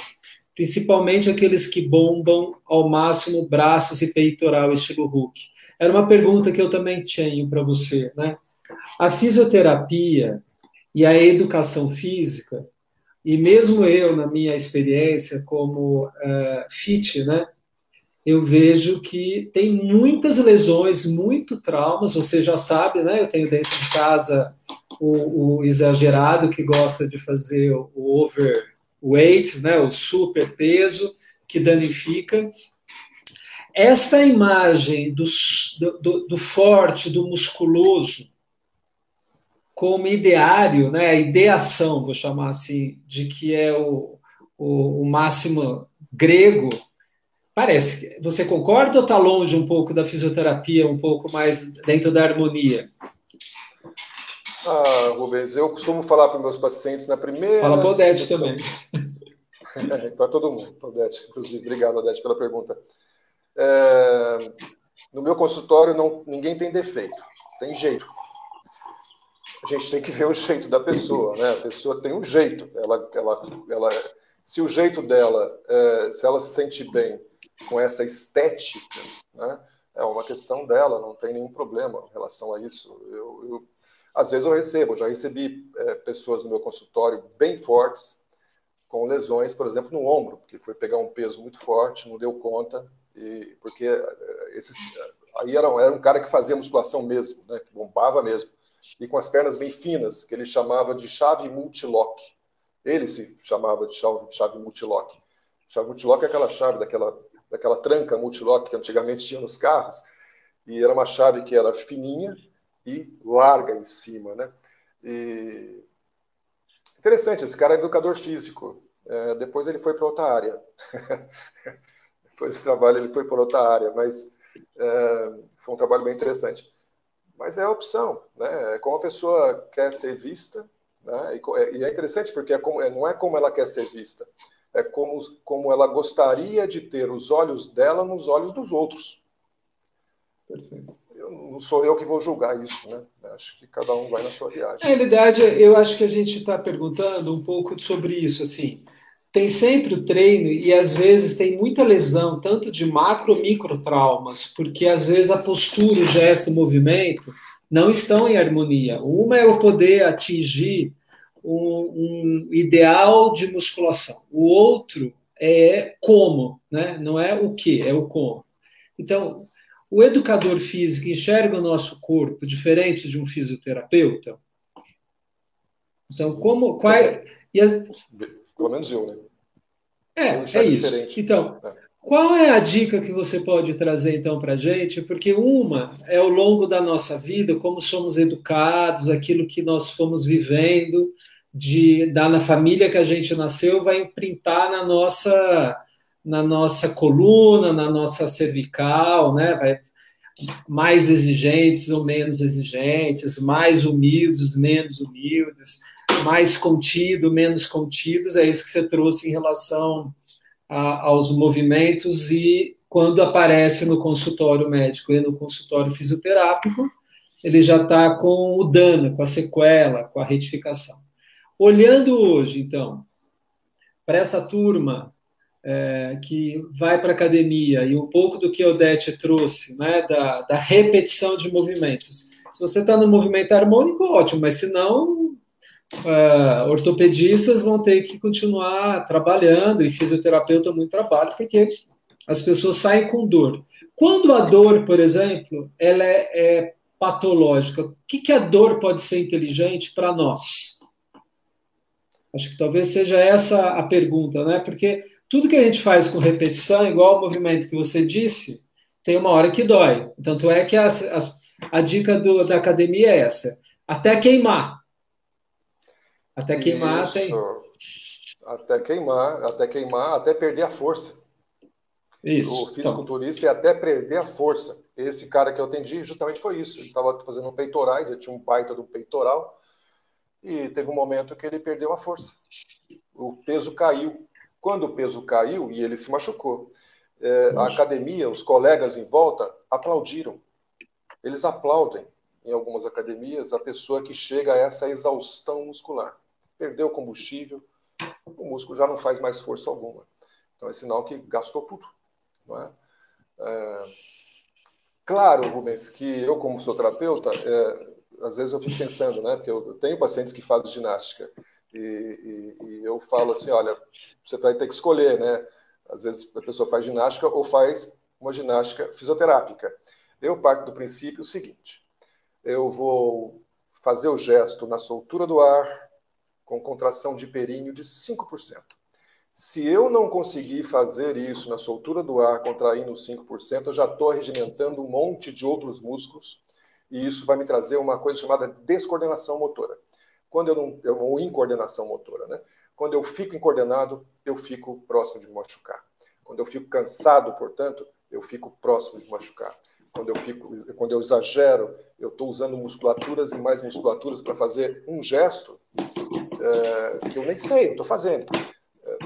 A: principalmente aqueles que bombam ao máximo braços e peitoral, estilo Hulk. Era uma pergunta que eu também tenho para você, né? A fisioterapia e a educação física, e mesmo eu, na minha experiência como uh, fit, né, eu vejo que tem muitas lesões, muito traumas. Você já sabe, né? Eu tenho dentro de casa o, o exagerado que gosta de fazer o overweight, né? O super peso que danifica. Esta imagem do, do, do forte, do musculoso, como ideário, né? A ideação, vou chamar assim, de que é o, o, o máximo grego Parece. Você concorda ou está longe um pouco da fisioterapia, um pouco mais dentro da harmonia?
B: Ah, Rubens, eu costumo falar para meus pacientes na primeira.
A: Fala para o Odete também.
B: para todo mundo, Odete, inclusive. Obrigado, Odete, pela pergunta. É... No meu consultório, não, ninguém tem defeito, tem jeito. A gente tem que ver o jeito da pessoa, né? A pessoa tem um jeito. Ela, ela, ela, se o jeito dela, é, se ela se sente bem com essa estética, né? é uma questão dela, não tem nenhum problema em relação a isso. Eu, eu às vezes eu recebo, já recebi é, pessoas no meu consultório bem fortes, com lesões, por exemplo, no ombro, porque foi pegar um peso muito forte, não deu conta, e porque é, esses, aí era, era um cara que fazia musculação mesmo, né, que bombava mesmo, e com as pernas bem finas, que ele chamava de chave multilock. Ele se chamava de chave, chave multilock. Chave multilock é aquela chave daquela daquela tranca multilock que antigamente tinha nos carros, e era uma chave que era fininha e larga em cima, né? E... Interessante, esse cara é educador físico. É, depois ele foi para outra área. depois desse trabalho ele foi para outra área, mas é, foi um trabalho bem interessante. Mas é a opção, né? É como a pessoa quer ser vista, né? E, é interessante porque é como, é, não é como ela quer ser vista, é como, como ela gostaria de ter os olhos dela nos olhos dos outros. Perfeito. Eu, não sou eu que vou julgar isso, né? Acho que cada um vai na sua viagem. Na
A: realidade, eu acho que a gente está perguntando um pouco sobre isso, assim. Tem sempre o treino e às vezes tem muita lesão, tanto de macro micro traumas, porque às vezes a postura, o gesto, o movimento não estão em harmonia. Uma é o poder atingir um, um ideal de musculação. O outro é como, né? não é o que, é o como. Então, o educador físico enxerga o nosso corpo diferente de um fisioterapeuta? Então, como. Qual é,
B: e as... Pelo menos eu, né?
A: É, é isso. Diferente. Então, é. Qual é a dica que você pode trazer então para a gente? Porque uma é ao longo da nossa vida, como somos educados, aquilo que nós fomos vivendo, de da na família que a gente nasceu vai imprintar na nossa na nossa coluna, na nossa cervical, né? Vai mais exigentes ou menos exigentes, mais humildes, menos humildes, mais contido, menos contidos. É isso que você trouxe em relação a, aos movimentos e quando aparece no consultório médico e no consultório fisioterápico, ele já está com o dano, com a sequela, com a retificação. Olhando hoje, então, para essa turma é, que vai para a academia e um pouco do que a Odete trouxe, né, da, da repetição de movimentos. Se você está no movimento harmônico, ótimo, mas se não, é, ortopedistas vão ter que continuar trabalhando e fisioterapeuta muito trabalho, porque as pessoas saem com dor. Quando a dor, por exemplo, ela é, é patológica, o que, que a dor pode ser inteligente para nós? Acho que talvez seja essa a pergunta, né? Porque tudo que a gente faz com repetição, igual o movimento que você disse, tem uma hora que dói. Tanto é que as, as, a dica do, da academia é essa: até queimar. Até queimar Isso. tem.
B: Até queimar, até queimar, até perder a força.
A: Isso.
B: O fisiculturista então. é até perder a força. esse cara que eu atendi justamente foi isso. Ele estava fazendo peitorais, ele tinha um baita do peitoral, e teve um momento que ele perdeu a força. O peso caiu. Quando o peso caiu e ele se machucou, é, a academia, os colegas em volta aplaudiram. Eles aplaudem em algumas academias a pessoa que chega a essa exaustão muscular. Perdeu combustível, o músculo já não faz mais força alguma. Então é sinal que gastou tudo. Não é? É... Claro, Rubens, que eu, como sou terapeuta, é, às vezes eu fico pensando, né? Porque eu tenho pacientes que fazem ginástica e, e, e, eu falo assim, olha, você vai ter que escolher, né? Às vezes a pessoa faz ginástica ou faz uma ginástica fisioterápica. Eu parto do princípio seguinte: eu vou fazer o gesto na soltura do ar com contração de períneo de 5%. Se eu não conseguir fazer isso na soltura do ar, contraindo 5%, eu já estou regimentando um monte de outros músculos e isso vai me trazer uma coisa chamada descoordenação motora. Quando eu não, eu, ou incoordenação motora, né? Quando eu fico incoordenado, eu fico próximo de me machucar. Quando eu fico cansado, portanto, eu fico próximo de machucar. Quando eu fico, quando eu exagero, eu estou usando musculaturas e mais musculaturas para fazer um gesto que eu nem sei, eu estou fazendo. É,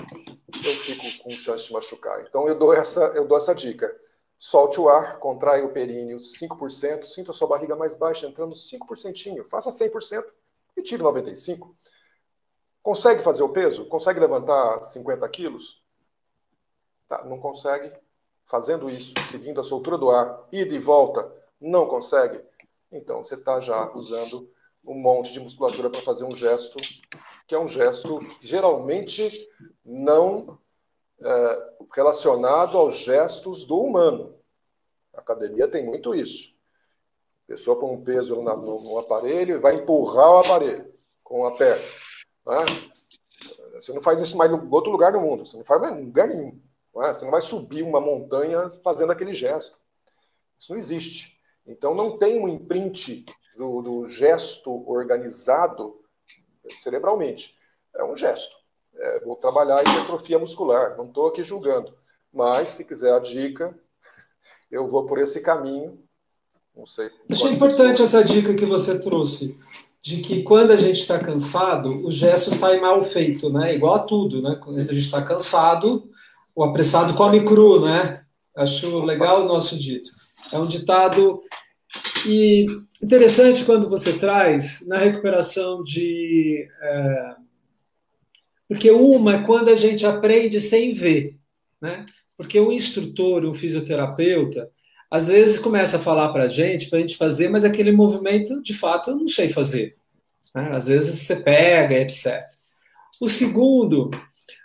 B: eu fico com chance de machucar. Então eu dou essa, eu dou essa dica. Solte o ar, contrai o períneo 5%, sinta a sua barriga mais baixa, entrando 5%. Faça 100% e tire 95%. Consegue fazer o peso? Consegue levantar 50 quilos? Tá, não consegue. Fazendo isso, seguindo a soltura do ar, ida e volta, não consegue. Então você está já usando um monte de musculatura para fazer um gesto que é um gesto geralmente não é, relacionado aos gestos do humano. A academia tem muito isso. A pessoa põe um peso no, no aparelho e vai empurrar o aparelho com a perna. Né? Você não faz isso mais em outro lugar do mundo. Você não faz mais em lugar nenhum. É? Você não vai subir uma montanha fazendo aquele gesto. Isso não existe. Então não tem um imprint do, do gesto organizado cerebralmente. É um gesto. É, vou trabalhar hipertrofia muscular. Não estou aqui julgando. Mas, se quiser a dica, eu vou por esse caminho. Não sei.
A: Achei importante pessoas... essa dica que você trouxe, de que quando a gente está cansado, o gesto sai mal feito, né? Igual a tudo, né? Quando a gente está cansado, o apressado come cru, né? Acho legal o nosso dito. É um ditado e interessante quando você traz na recuperação de. É, porque uma é quando a gente aprende sem ver, né? Porque o instrutor, o fisioterapeuta, às vezes começa a falar para a gente, para a gente fazer, mas aquele movimento, de fato, eu não sei fazer. Né? Às vezes você pega, etc. O segundo,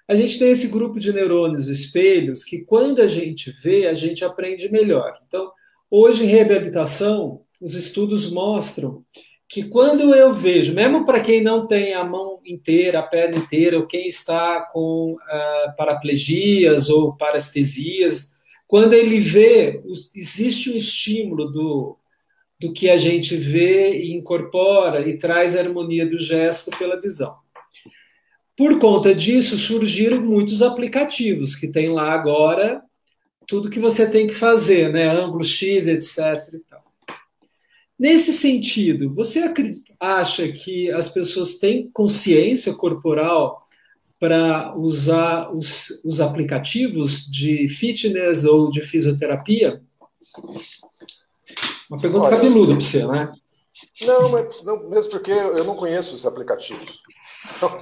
A: a gente tem esse grupo de neurônios espelhos que, quando a gente vê, a gente aprende melhor. Então, hoje em reabilitação, os estudos mostram que quando eu vejo, mesmo para quem não tem a mão inteira, a perna inteira, ou quem está com uh, paraplegias ou parestesias, quando ele vê, existe um estímulo do, do que a gente vê e incorpora e traz a harmonia do gesto pela visão. Por conta disso, surgiram muitos aplicativos que tem lá agora tudo que você tem que fazer, né? Ângulo X, etc. E tal. Nesse sentido, você acha que as pessoas têm consciência corporal para usar os, os, aplicativos de fitness ou de fisioterapia? Uma pergunta Olha, cabeluda para você, né?
B: Não, mas não, mesmo porque eu não conheço os aplicativos.
A: Então,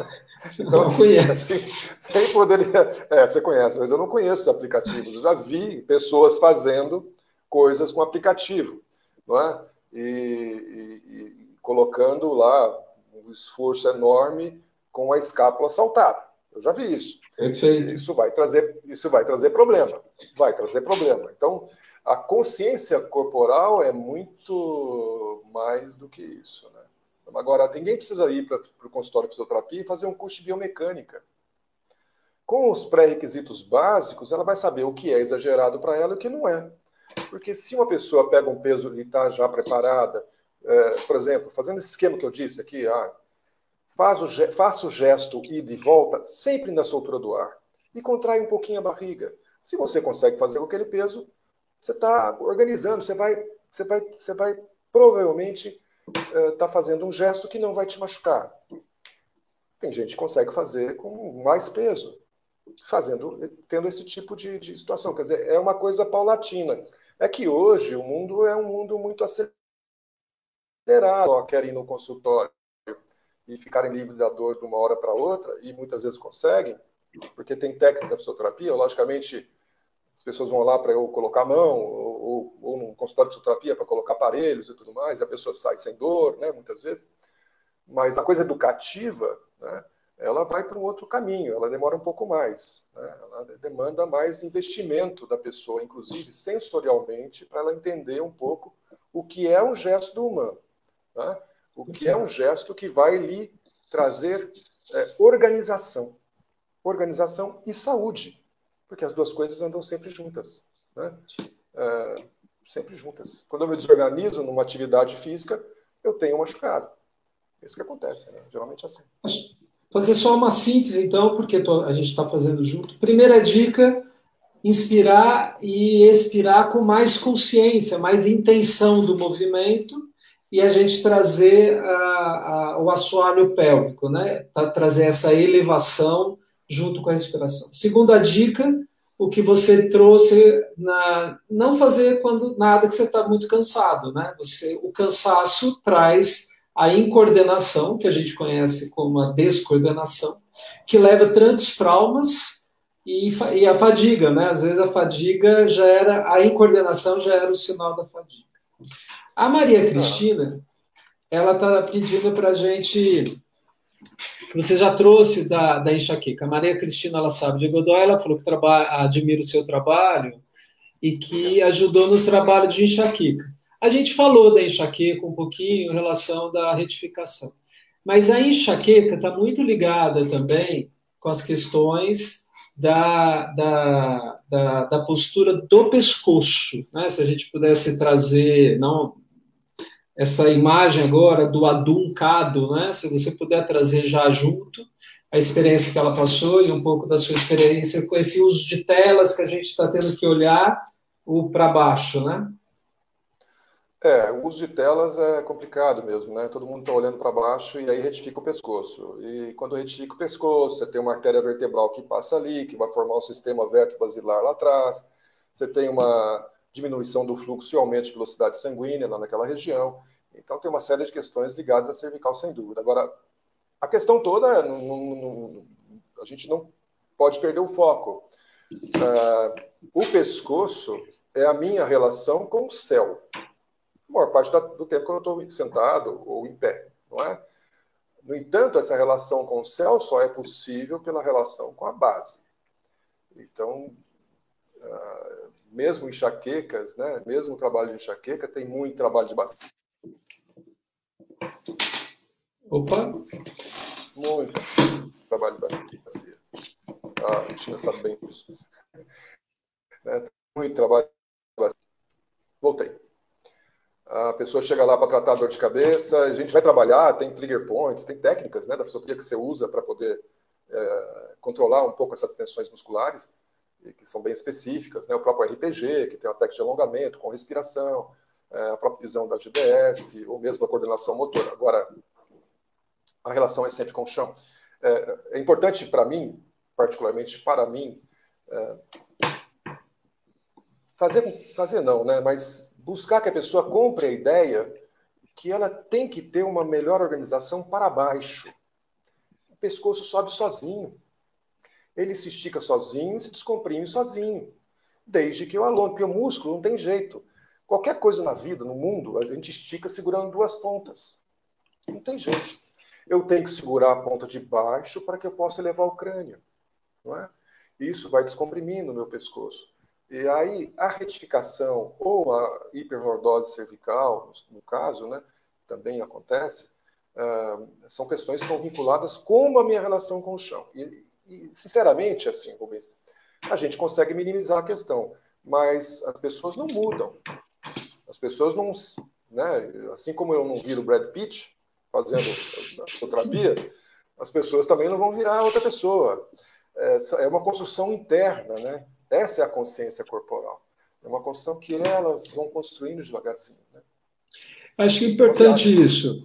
A: não conheço.
B: Assim, poderia. É, você conhece, mas eu não conheço os aplicativos. Eu já vi pessoas fazendo coisas com aplicativo, não é? E, e, e colocando lá um esforço enorme com a escápula saltada. Eu já vi isso.
A: Perfeito.
B: Isso vai trazer, isso vai trazer problema. Vai trazer problema. Então, a consciência corporal é muito mais do que isso. Né? Agora, ninguém precisa ir para o consultório de fisioterapia e fazer um curso de biomecânica. Com os pré-requisitos básicos, ela vai saber o que é exagerado para ela e o que não é. Porque se uma pessoa pega um peso e está já preparada, é, por exemplo, fazendo esse esquema que eu disse aqui, ah, faz o, faça o gesto e volta sempre na soltura do ar e contrai um pouquinho a barriga. Se você consegue fazer com aquele peso, você está organizando, você vai, você vai, você vai provavelmente estar uh, tá fazendo um gesto que não vai te machucar. Tem gente que consegue fazer com mais peso, fazendo, tendo esse tipo de, de situação. Quer dizer, é uma coisa paulatina. É que hoje o mundo é um mundo muito acelerado. Só querem ir no consultório e ficarem livres da dor de uma hora para outra, e muitas vezes conseguem, porque tem técnicas da fisioterapia, logicamente as pessoas vão lá para eu colocar a mão, ou, ou, ou consultório de fisioterapia para colocar aparelhos e tudo mais, e a pessoa sai sem dor, né, muitas vezes. Mas a coisa educativa, né, ela vai para um outro caminho, ela demora um pouco mais, né, ela demanda mais investimento da pessoa, inclusive sensorialmente, para ela entender um pouco o que é um gesto do humano. Né? o que é um gesto que vai lhe trazer é, organização. Organização e saúde, porque as duas coisas andam sempre juntas. Né? É, sempre juntas. Quando eu me desorganizo numa atividade física, eu tenho machucado. É isso que acontece, né? geralmente é assim.
A: Fazer só uma síntese, então, porque a gente está fazendo junto. Primeira dica: inspirar e expirar com mais consciência, mais intenção do movimento e a gente trazer a, a, o assoalho pélvico, né? trazer essa elevação junto com a respiração. Segunda dica, o que você trouxe na não fazer quando nada que você está muito cansado, né? Você o cansaço traz a incoordenação que a gente conhece como a descoordenação, que leva a tantos traumas e, e a fadiga, né? Às vezes a fadiga já era a incoordenação já era o sinal da fadiga. A Maria Cristina, ela está pedindo para a gente. Você já trouxe da, da enxaqueca. A Maria Cristina, ela sabe de Godoy, ela falou que trabalha, admira o seu trabalho e que ajudou nos trabalhos de enxaqueca. A gente falou da enxaqueca um pouquinho em relação da retificação. Mas a enxaqueca está muito ligada também com as questões da, da, da, da, postura do pescoço. Né? Se a gente pudesse trazer, não essa imagem agora do aduncado, né? Se você puder trazer já junto a experiência que ela passou e um pouco da sua experiência com esse uso de telas que a gente está tendo que olhar o para baixo, né?
B: É, o uso de telas é complicado mesmo, né? Todo mundo está olhando para baixo e aí retifica o pescoço. E quando retifica o pescoço, você tem uma artéria vertebral que passa ali, que vai formar um sistema basilar lá atrás. Você tem uma diminuição do fluxo e aumento de velocidade sanguínea lá naquela região. Então, tem uma série de questões ligadas à cervical, sem dúvida. Agora, a questão toda, não, não, a gente não pode perder o foco. Uh, o pescoço é a minha relação com o céu. A maior parte do tempo que eu estou sentado ou em pé, não é? No entanto, essa relação com o céu só é possível pela relação com a base. Então, uh, mesmo enxaquecas, né, mesmo o trabalho de enxaqueca, tem muito trabalho de bacia.
A: Opa!
B: Muito trabalho de bacia. Ah, a Cristina sabe bem disso. É, muito trabalho de bacia. Voltei. A pessoa chega lá para tratar dor de cabeça, a gente vai trabalhar, tem trigger points, tem técnicas né, da fisioterapia que você usa para poder é, controlar um pouco essas tensões musculares que são bem específicas, né? o próprio RPG, que tem uma técnica de alongamento com respiração, é, a própria visão da GBS, ou mesmo a coordenação motora. Agora, a relação é sempre com o chão. É, é importante para mim, particularmente para mim, é, fazer, fazer não, né? mas buscar que a pessoa compre a ideia que ela tem que ter uma melhor organização para baixo. O pescoço sobe sozinho ele se estica sozinho se descomprime sozinho, desde que eu alongue, porque o músculo não tem jeito. Qualquer coisa na vida, no mundo, a gente estica segurando duas pontas. Não tem jeito. Eu tenho que segurar a ponta de baixo para que eu possa elevar o crânio. Não é? Isso vai descomprimindo o meu pescoço. E aí, a retificação ou a hiperlordose cervical, no caso, né, também acontece, uh, são questões que estão vinculadas com a minha relação com o chão. E, e, sinceramente, assim, Rubens, a gente consegue minimizar a questão, mas as pessoas não mudam. As pessoas não. Né, assim como eu não viro Brad Pitt fazendo terapia, as pessoas também não vão virar outra pessoa. É uma construção interna, né? Essa é a consciência corporal. É uma construção que elas vão construindo devagarzinho. Né?
A: Acho importante isso.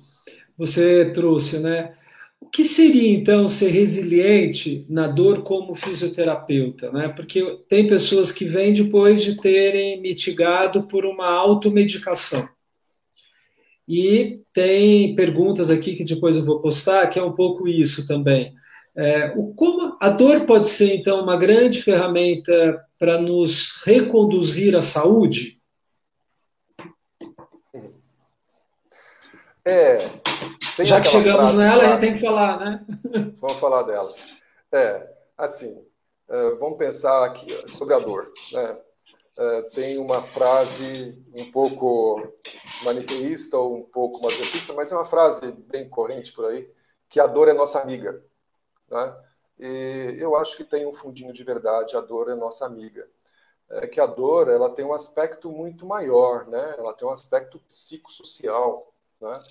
A: Você trouxe, né? O que seria então ser resiliente na dor como fisioterapeuta, né? Porque tem pessoas que vêm depois de terem mitigado por uma automedicação. E tem perguntas aqui que depois eu vou postar, que é um pouco isso também. É, o, como a dor pode ser, então, uma grande ferramenta para nos reconduzir à saúde?
B: É.
A: Já que chegamos nela, a gente tem que falar, né?
B: Vamos falar dela. É, assim, é, vamos pensar aqui sobre a dor. Né? É, tem uma frase um pouco maniqueísta ou um pouco masoquista, mas é uma frase bem corrente por aí, que a dor é nossa amiga. Né? E eu acho que tem um fundinho de verdade, a dor é nossa amiga. É que a dor ela tem um aspecto muito maior, né? ela tem um aspecto psicossocial. Né?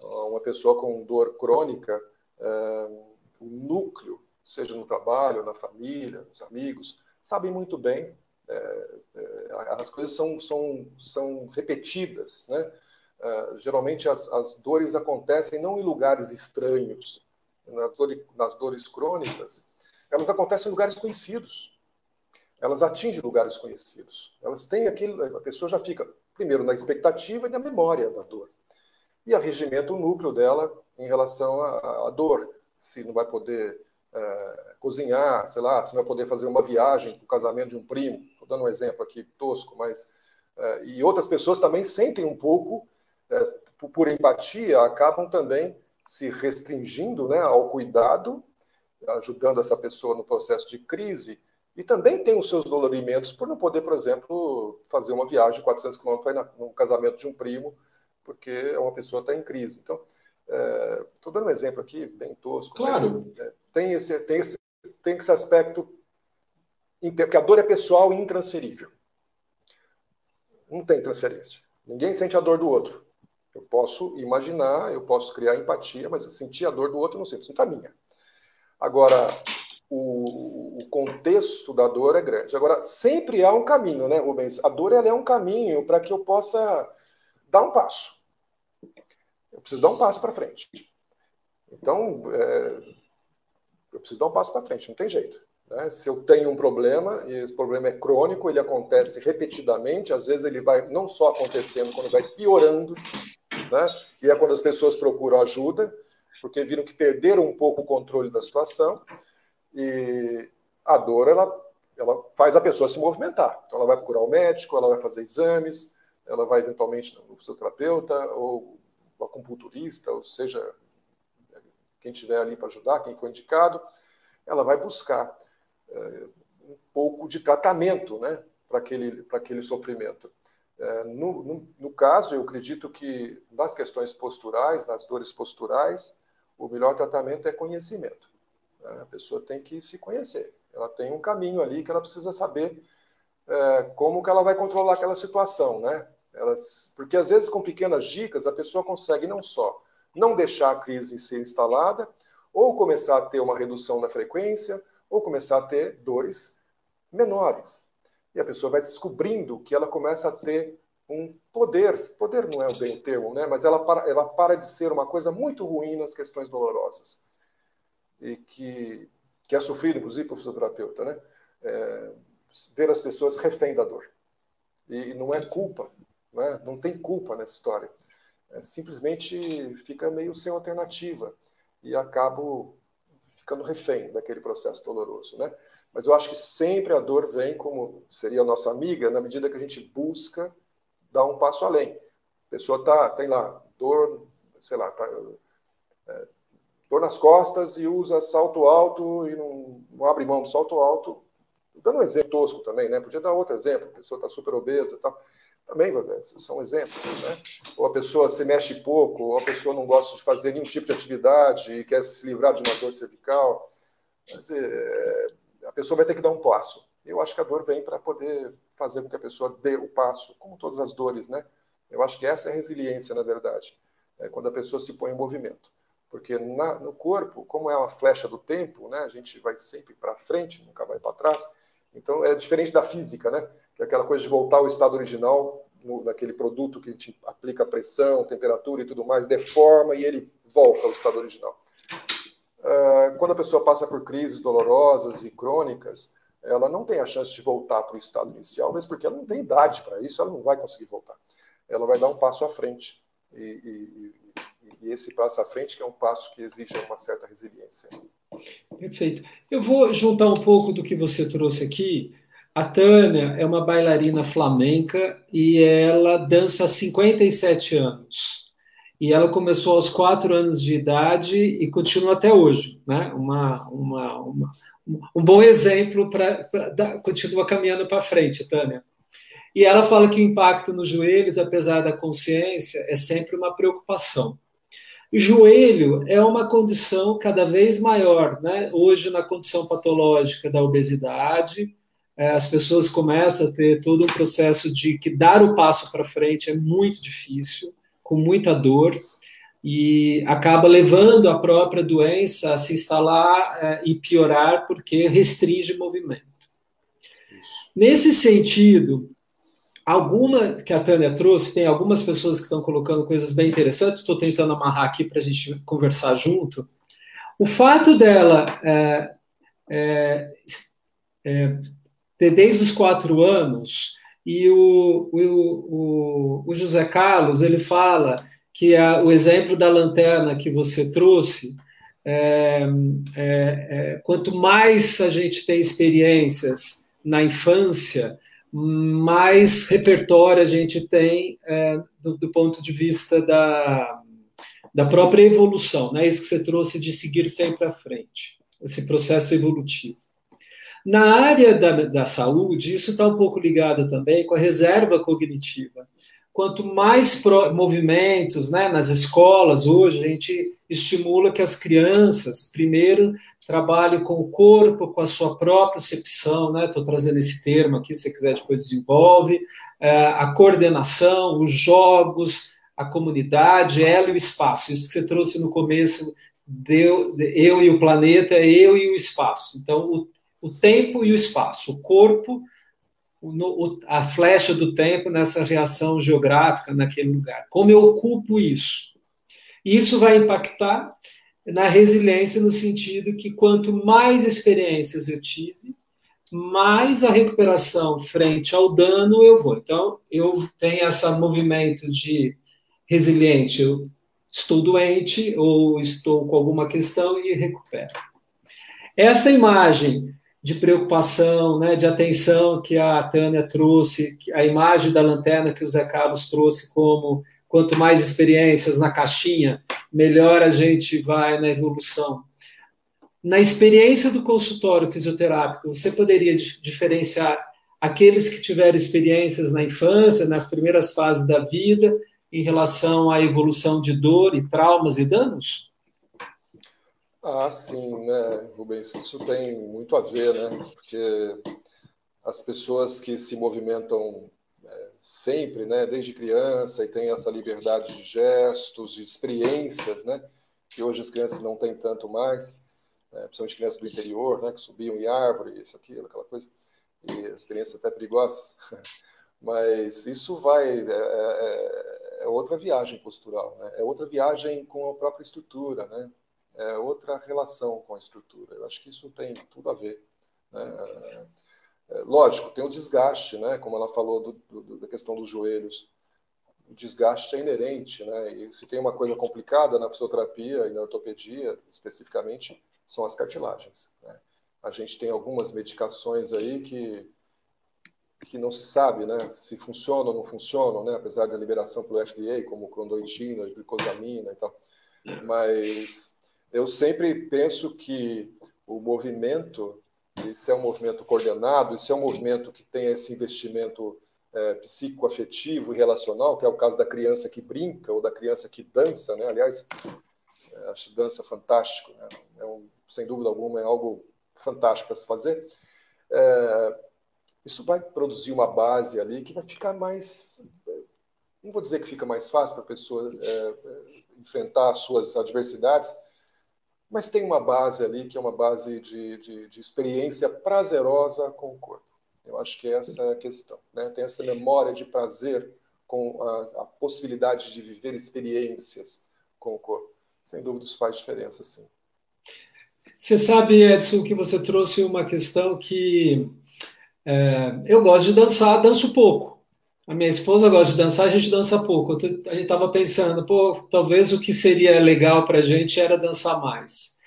B: Uma pessoa com dor crônica, é, o núcleo, seja no trabalho, na família, nos amigos, sabem muito bem. É, é, as coisas são, são, são repetidas. Né? É, geralmente as, as dores acontecem não em lugares estranhos, nas dores, nas dores crônicas, elas acontecem em lugares conhecidos. Elas atingem lugares conhecidos. Elas têm aquilo, a pessoa já fica, primeiro, na expectativa e na memória da dor. E arregimenta o núcleo dela em relação à, à dor. Se não vai poder é, cozinhar, sei lá, se não vai poder fazer uma viagem para o casamento de um primo. Estou dando um exemplo aqui tosco, mas. É, e outras pessoas também sentem um pouco, é, por empatia, acabam também se restringindo né, ao cuidado, ajudando essa pessoa no processo de crise, e também tem os seus dolorimentos por não poder, por exemplo, fazer uma viagem de 400 quilômetros para ir no casamento de um primo, porque uma pessoa está em crise. Então, estou é, dando um exemplo aqui, bem tosco.
A: Claro.
B: Mas, é, tem, esse, tem, esse, tem esse aspecto, porque a dor é pessoal e intransferível. Não tem transferência. Ninguém sente a dor do outro. Eu posso imaginar, eu posso criar empatia, mas sentir a dor do outro eu não sinto, sinto a minha. Agora, o, o, contexto da dor é grande. Agora, sempre há um caminho, né, Rubens? A dor ela é um caminho para que eu possa dar um passo. Eu preciso dar um passo para frente. Então, é, eu preciso dar um passo para frente, não tem jeito. Né? Se eu tenho um problema, e esse problema é crônico, ele acontece repetidamente, às vezes ele vai não só acontecendo, quando vai piorando, né? E é quando as pessoas procuram ajuda, porque viram que perderam um pouco o controle da situação. E a dor, ela, ela faz a pessoa se movimentar. Então, ela vai procurar o médico, ela vai fazer exames, ela vai eventualmente no fisioterapeuta ou acupunturista, ou seja, quem tiver ali para ajudar, quem for indicado, ela vai buscar um pouco de tratamento né, para aquele, aquele sofrimento. É, no, no, no, caso, eu acredito que nas questões posturais, nas dores posturais, o melhor tratamento é conhecimento. Né? A pessoa tem que se conhecer. Ela tem um caminho ali que ela precisa saber é, como que ela vai controlar aquela situação, né? Elas, porque às vezes com pequenas dicas a pessoa consegue não só não deixar a crise ser instalada, ou começar a ter uma redução da frequência, ou começar a ter dores menores e a pessoa vai descobrindo que ela começa a ter um poder, poder não é bem o termo, né? mas ela para, ela para de ser uma coisa muito ruim nas questões dolorosas, e que, que é sofrido, inclusive, por fisioterapeuta, né? É, ver as pessoas refém da dor. E não é culpa, né? não tem culpa nessa história. É, simplesmente fica meio sem alternativa e acabo ficando refém daquele processo doloroso, né? Mas eu acho que sempre a dor vem como seria a nossa amiga na medida que a gente busca dar um passo além. A pessoa tá tem lá dor, sei lá, tá, é, dor nas costas e usa salto alto e não, não abre mão do salto alto. Dando um exemplo tosco também, né? Podia dar outro exemplo. A pessoa está super obesa, tal também são exemplos, né? Ou a pessoa se mexe pouco, ou a pessoa não gosta de fazer nenhum tipo de atividade e quer se livrar de uma dor cervical. Dizer, a pessoa vai ter que dar um passo. Eu acho que a dor vem para poder fazer com que a pessoa dê o passo, como todas as dores, né? Eu acho que essa é a resiliência, na verdade, é quando a pessoa se põe em movimento. Porque na, no corpo, como é uma flecha do tempo, né? A gente vai sempre para frente, nunca vai para trás. Então, é diferente da física, né? Que é aquela coisa de voltar ao estado original no, naquele produto que a gente aplica pressão, temperatura e tudo mais, deforma e ele volta ao estado original. Uh, quando a pessoa passa por crises dolorosas e crônicas, ela não tem a chance de voltar para o estado inicial, mesmo porque ela não tem idade para isso, ela não vai conseguir voltar. Ela vai dar um passo à frente. E, e, e, esse passo à frente que é um passo que exige uma certa resiliência.
A: Perfeito. Eu vou juntar um pouco do que você trouxe aqui. A Tânia é uma bailarina flamenca e ela dança há 57 anos. E ela começou aos 4 anos de idade e continua até hoje. Né? Uma, uma, uma um bom exemplo para continua caminhando para frente, Tânia. E ela fala que o impacto nos joelhos, apesar da consciência, é sempre uma preocupação. Joelho é uma condição cada vez maior, né? Hoje, na condição patológica da obesidade, as pessoas começam a ter todo um processo de que dar o passo para frente é muito difícil, com muita dor e acaba levando a própria doença a se instalar é, e piorar porque restringe o movimento. Nesse sentido, alguma que a Tânia trouxe, tem algumas pessoas que estão colocando coisas bem interessantes, estou tentando amarrar aqui para a gente conversar junto. O fato dela é, é, é, desde os quatro anos, e o, o, o, o José Carlos, ele fala que é o exemplo da lanterna que você trouxe, é, é, é, quanto mais a gente tem experiências na infância, mais repertório a gente tem é, do, do, ponto de vista da, da própria evolução, né? isso que você trouxe de seguir sempre à frente, esse processo evolutivo. Na área da, da saúde, isso está um pouco ligado também com a reserva cognitiva quanto mais pro, movimentos né, nas escolas hoje, a gente estimula que as crianças, primeiro, trabalhem com o corpo, com a sua própria percepção, né? Estou trazendo esse termo aqui, se quiser depois desenvolve, é, a coordenação, os jogos, a comunidade, ela e o espaço. Isso que você trouxe no começo, deu, eu e o planeta, é eu e o espaço. Então, o, o tempo e o espaço, o corpo a flecha do tempo nessa reação geográfica naquele lugar. Como eu ocupo isso? Isso vai impactar na resiliência no sentido que quanto mais experiências eu tive, mais a recuperação frente ao dano eu vou. Então, eu tenho esse movimento de resiliente, eu estou doente ou estou com alguma questão e recupero. Essa imagem de preocupação, né, de atenção que a Tânia trouxe, a imagem da lanterna que o Zé Carlos trouxe como quanto mais experiências na caixinha, melhor a gente vai na evolução. Na experiência do consultório fisioterápico, você poderia diferenciar aqueles que tiveram experiências na infância, nas primeiras fases da vida, em relação à evolução de dor e traumas e danos?
B: Ah, sim, né, Rubens? Isso tem muito a ver, né? Porque as pessoas que se movimentam é, sempre, né, desde criança, e têm essa liberdade de gestos, de experiências, né, que hoje as crianças não têm tanto mais, né, principalmente crianças do interior, né, que subiam em árvore, isso, aquilo, aquela coisa, e experiências até perigosas. Mas isso vai. É, é, é outra viagem postural, né? é outra viagem com a própria estrutura, né? É outra relação com a estrutura. Eu acho que isso tem tudo a ver. Né? É, é, lógico, tem o desgaste, né? como ela falou do, do, da questão dos joelhos. O desgaste é inerente, né? E se tem uma coisa complicada na fisioterapia e na ortopedia, especificamente, são as cartilagens. Né? A gente tem algumas medicações aí que que não se sabe, né, se funcionam ou não funcionam, né, apesar da liberação pelo FDA, como clondoitina, glicosamina e tal. Mas eu sempre penso que o movimento, esse é um movimento coordenado, esse é um movimento que tem esse investimento é, psicoafetivo e relacional, que é o caso da criança que brinca ou da criança que dança, né? Aliás, é, acho dança fantástico, né? é um, sem dúvida alguma é algo fantástico para se fazer. É, isso vai produzir uma base ali que vai ficar mais, não vou dizer que fica mais fácil para a pessoa é, é, enfrentar as suas adversidades, mas tem uma base ali que é uma base de, de, de experiência prazerosa com o corpo. Eu acho que essa é a questão. Né? Tem essa memória de prazer com a, a, possibilidade de viver experiências com o corpo. Sem dúvida, isso faz diferença, sim.
A: Você sabe, Edson, que você trouxe uma questão que é, eu gosto de dançar, danço pouco. A minha esposa gosta de dançar, a gente dança pouco. A gente estava pensando, pô, talvez o que seria legal para a gente era dançar mais.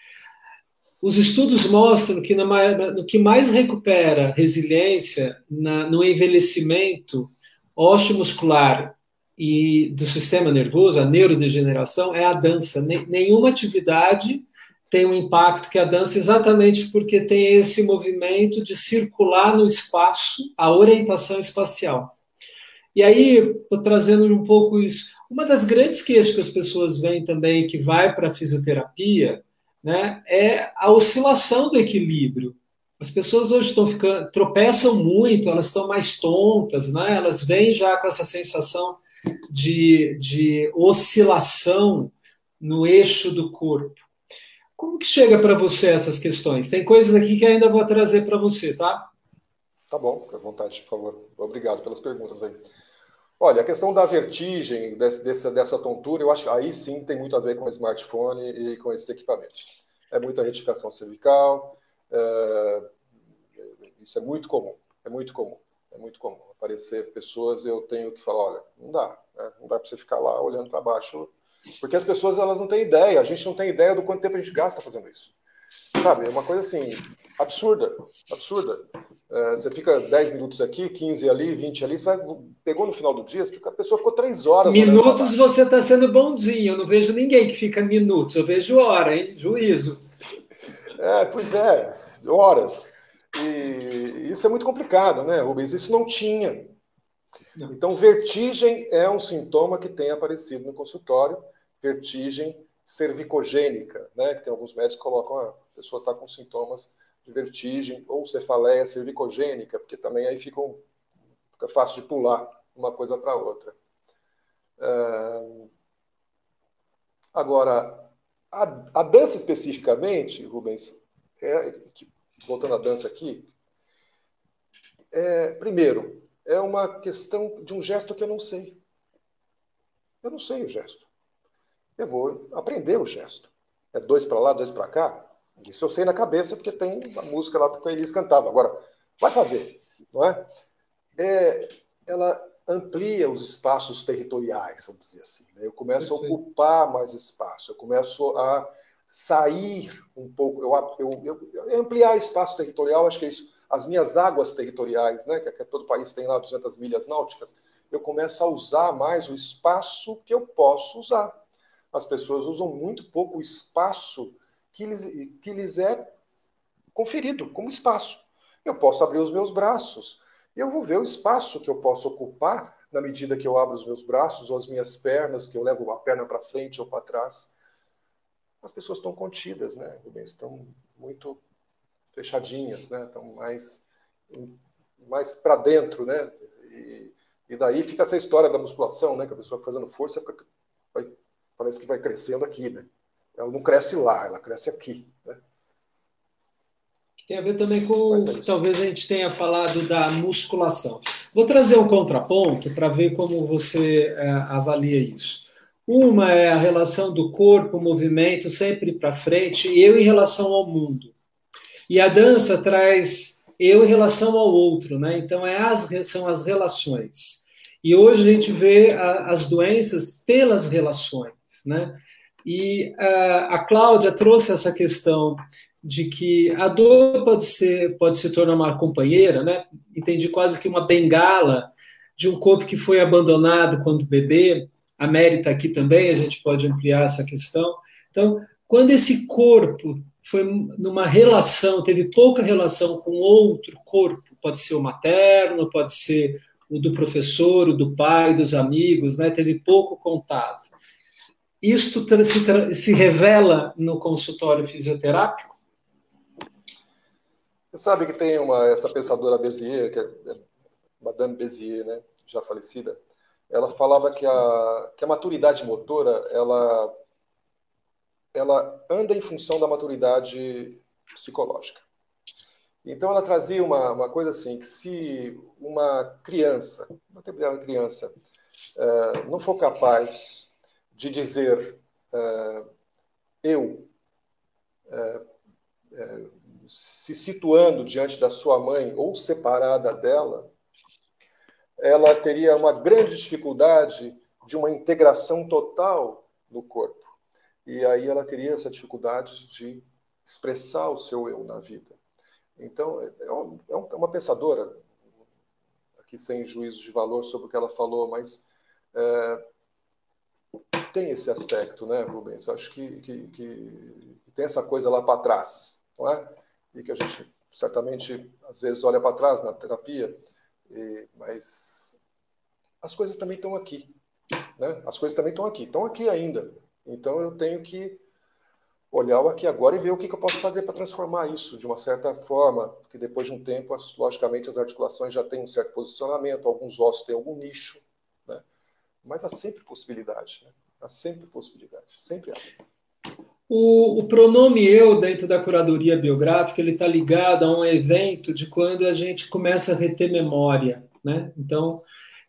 A: Os estudos mostram que no que mais recupera resiliência na, no envelhecimento osteomuscular e do sistema nervoso, a neurodegeneração, é a dança. Nenhuma atividade tem um impacto que a dança, exatamente porque tem esse movimento de circular no espaço, a orientação espacial. E aí, trazendo um pouco isso. Uma das grandes queixas que as pessoas veem também, que vai para a fisioterapia, né, é a oscilação do equilíbrio. As pessoas hoje estão ficando, tropeçam muito, elas estão mais tontas, né? elas vêm já com essa sensação de, de oscilação no eixo do corpo. Como que chega para você essas questões? Tem coisas aqui que ainda vou trazer para você, tá?
B: Tá bom, fica à vontade, por favor. Obrigado pelas perguntas aí. Olha, a questão da vertigem, dessa, dessa tontura, eu acho que aí sim tem muito a ver com o smartphone e com esses equipamentos. É muita retificação cervical, é, isso é muito comum, é muito comum, é muito comum. Aparecer pessoas, eu tenho que falar, olha, não dá, né? não dá para você ficar lá olhando para baixo, porque as pessoas elas não têm ideia, a gente não tem ideia do quanto tempo a gente gasta fazendo isso. Sabe, é uma coisa assim, absurda, absurda. É, você fica 10 minutos aqui, 15 ali, 20 ali, você vai, pegou no final do dia, a pessoa ficou 3 horas.
A: Minutos você está sendo bonzinho, eu não vejo ninguém que fica minutos, eu vejo hora, hein? Juízo.
B: É, pois é, horas. E isso é muito complicado, né, Rubens? Isso não tinha. Não. Então, vertigem é um sintoma que tem aparecido no consultório, vertigem cervicogênica, né? Que tem alguns médicos que colocam ah, a pessoa está com sintomas de vertigem ou cefaleia cervicogênica, porque também aí fica, um, fica fácil de pular uma coisa para outra. Uh, agora, a, a, dança especificamente, Rubens, é, voltando à dança aqui, é, primeiro, é uma questão de um gesto que eu não sei. Eu não sei o gesto. Eu vou aprender o gesto. É dois para lá, dois para cá. Isso eu sei na cabeça, porque tem uma música lá que a Elis cantava. Agora, vai fazer, não é? é ela amplia os espaços territoriais, vamos dizer assim. Né? Eu começo a ocupar mais espaço, eu começo a sair um pouco, eu, eu, eu, ampliar espaço territorial, acho que é isso. As minhas águas territoriais, né, que, que todo país tem lá 200 milhas náuticas, eu começo a usar mais o espaço que eu posso usar. As pessoas usam muito pouco o espaço que lhes, que lhes é conferido como espaço. Eu posso abrir os meus braços, eu vou ver o espaço que eu posso ocupar na medida que eu abro os meus braços ou as minhas pernas, que eu levo a perna para frente ou para trás. As pessoas estão contidas, né? Estão muito fechadinhas, né? Estão mais, mais para dentro, né? E, e, daí fica essa história da musculação, né? Que a pessoa fazendo força fica, parece que vai crescendo aqui, né? Ela não cresce lá, ela cresce aqui. Né?
A: Tem a ver também com é talvez a gente tenha falado da musculação. Vou trazer um contraponto para ver como você é, avalia isso. Uma é a relação do corpo, movimento, sempre para frente, e eu em relação ao mundo. E a dança traz eu em relação ao outro, né? Então é as, são as relações. E hoje a gente vê a, as doenças pelas relações, né? E a, a Cláudia trouxe essa questão de que a dor pode ser pode se tornar uma companheira, né? Entendi quase que uma bengala de um corpo que foi abandonado quando bebê. A Mary está aqui também, a gente pode ampliar essa questão. Então, quando esse corpo foi numa relação, teve pouca relação com outro corpo, pode ser o materno, pode ser o do professor, o do pai, dos amigos, né? Teve pouco contato. Isto se, se revela no consultório fisioterápico?
B: Você sabe que tem uma, essa pensadora Bézier, que é, é Madame Bézier, né, já falecida, ela falava que a, que a maturidade motora ela, ela anda em função da maturidade psicológica. Então ela trazia uma, uma coisa assim, que se uma criança, uma criança, uh, não for capaz de dizer uh, eu, uh, se situando diante da sua mãe ou separada dela, ela teria uma grande dificuldade de uma integração total no corpo. E aí ela teria essa dificuldade de expressar o seu eu na vida. Então, é, é, é, é uma pensadora, aqui sem juízo de valor sobre o que ela falou, mas tem esse aspecto, né, Rubens? Acho que, que, que tem essa coisa lá para trás, não é? E que a gente certamente, às vezes, olha para trás na terapia, e, mas as coisas também estão aqui. Né? As coisas também estão aqui, estão aqui ainda. Então eu tenho que olhar o aqui agora e ver o que, que eu posso fazer para transformar isso de uma certa forma, porque depois de um tempo, as, logicamente, as articulações já têm um certo posicionamento, alguns ossos têm algum nicho, né? mas há sempre possibilidade, né? Há sempre possibilidade, sempre há.
A: O, o, pronome eu dentro da curadoria biográfica ele está ligado a um evento de quando a gente começa a reter memória, né? Então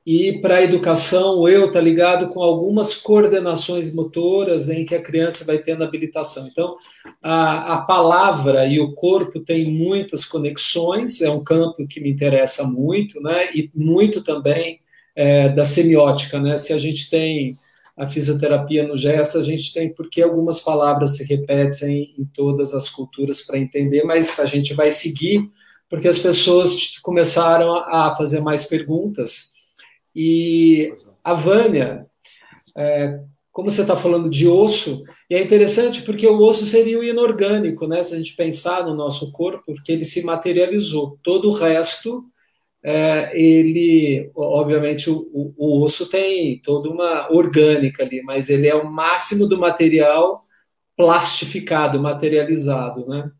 A: e para a educação, o eu está ligado com algumas coordenações motoras em que a criança vai tendo habilitação. Então, a, a palavra e o corpo têm muitas conexões, é um campo que me interessa muito, né? E muito também é, da semiótica, né? Se a gente tem a fisioterapia no gesto, a gente tem porque algumas palavras se repetem em todas as culturas para entender, mas a gente vai seguir porque as pessoas começaram a fazer mais perguntas e a Vânia, é, como você está falando de osso, e é interessante porque o osso seria o inorgânico, né? Se a gente pensar no nosso corpo, porque ele se materializou. Todo o resto, é, ele, obviamente, o, o, o, osso tem toda uma orgânica ali, mas ele é o máximo do material plastificado, materializado, né?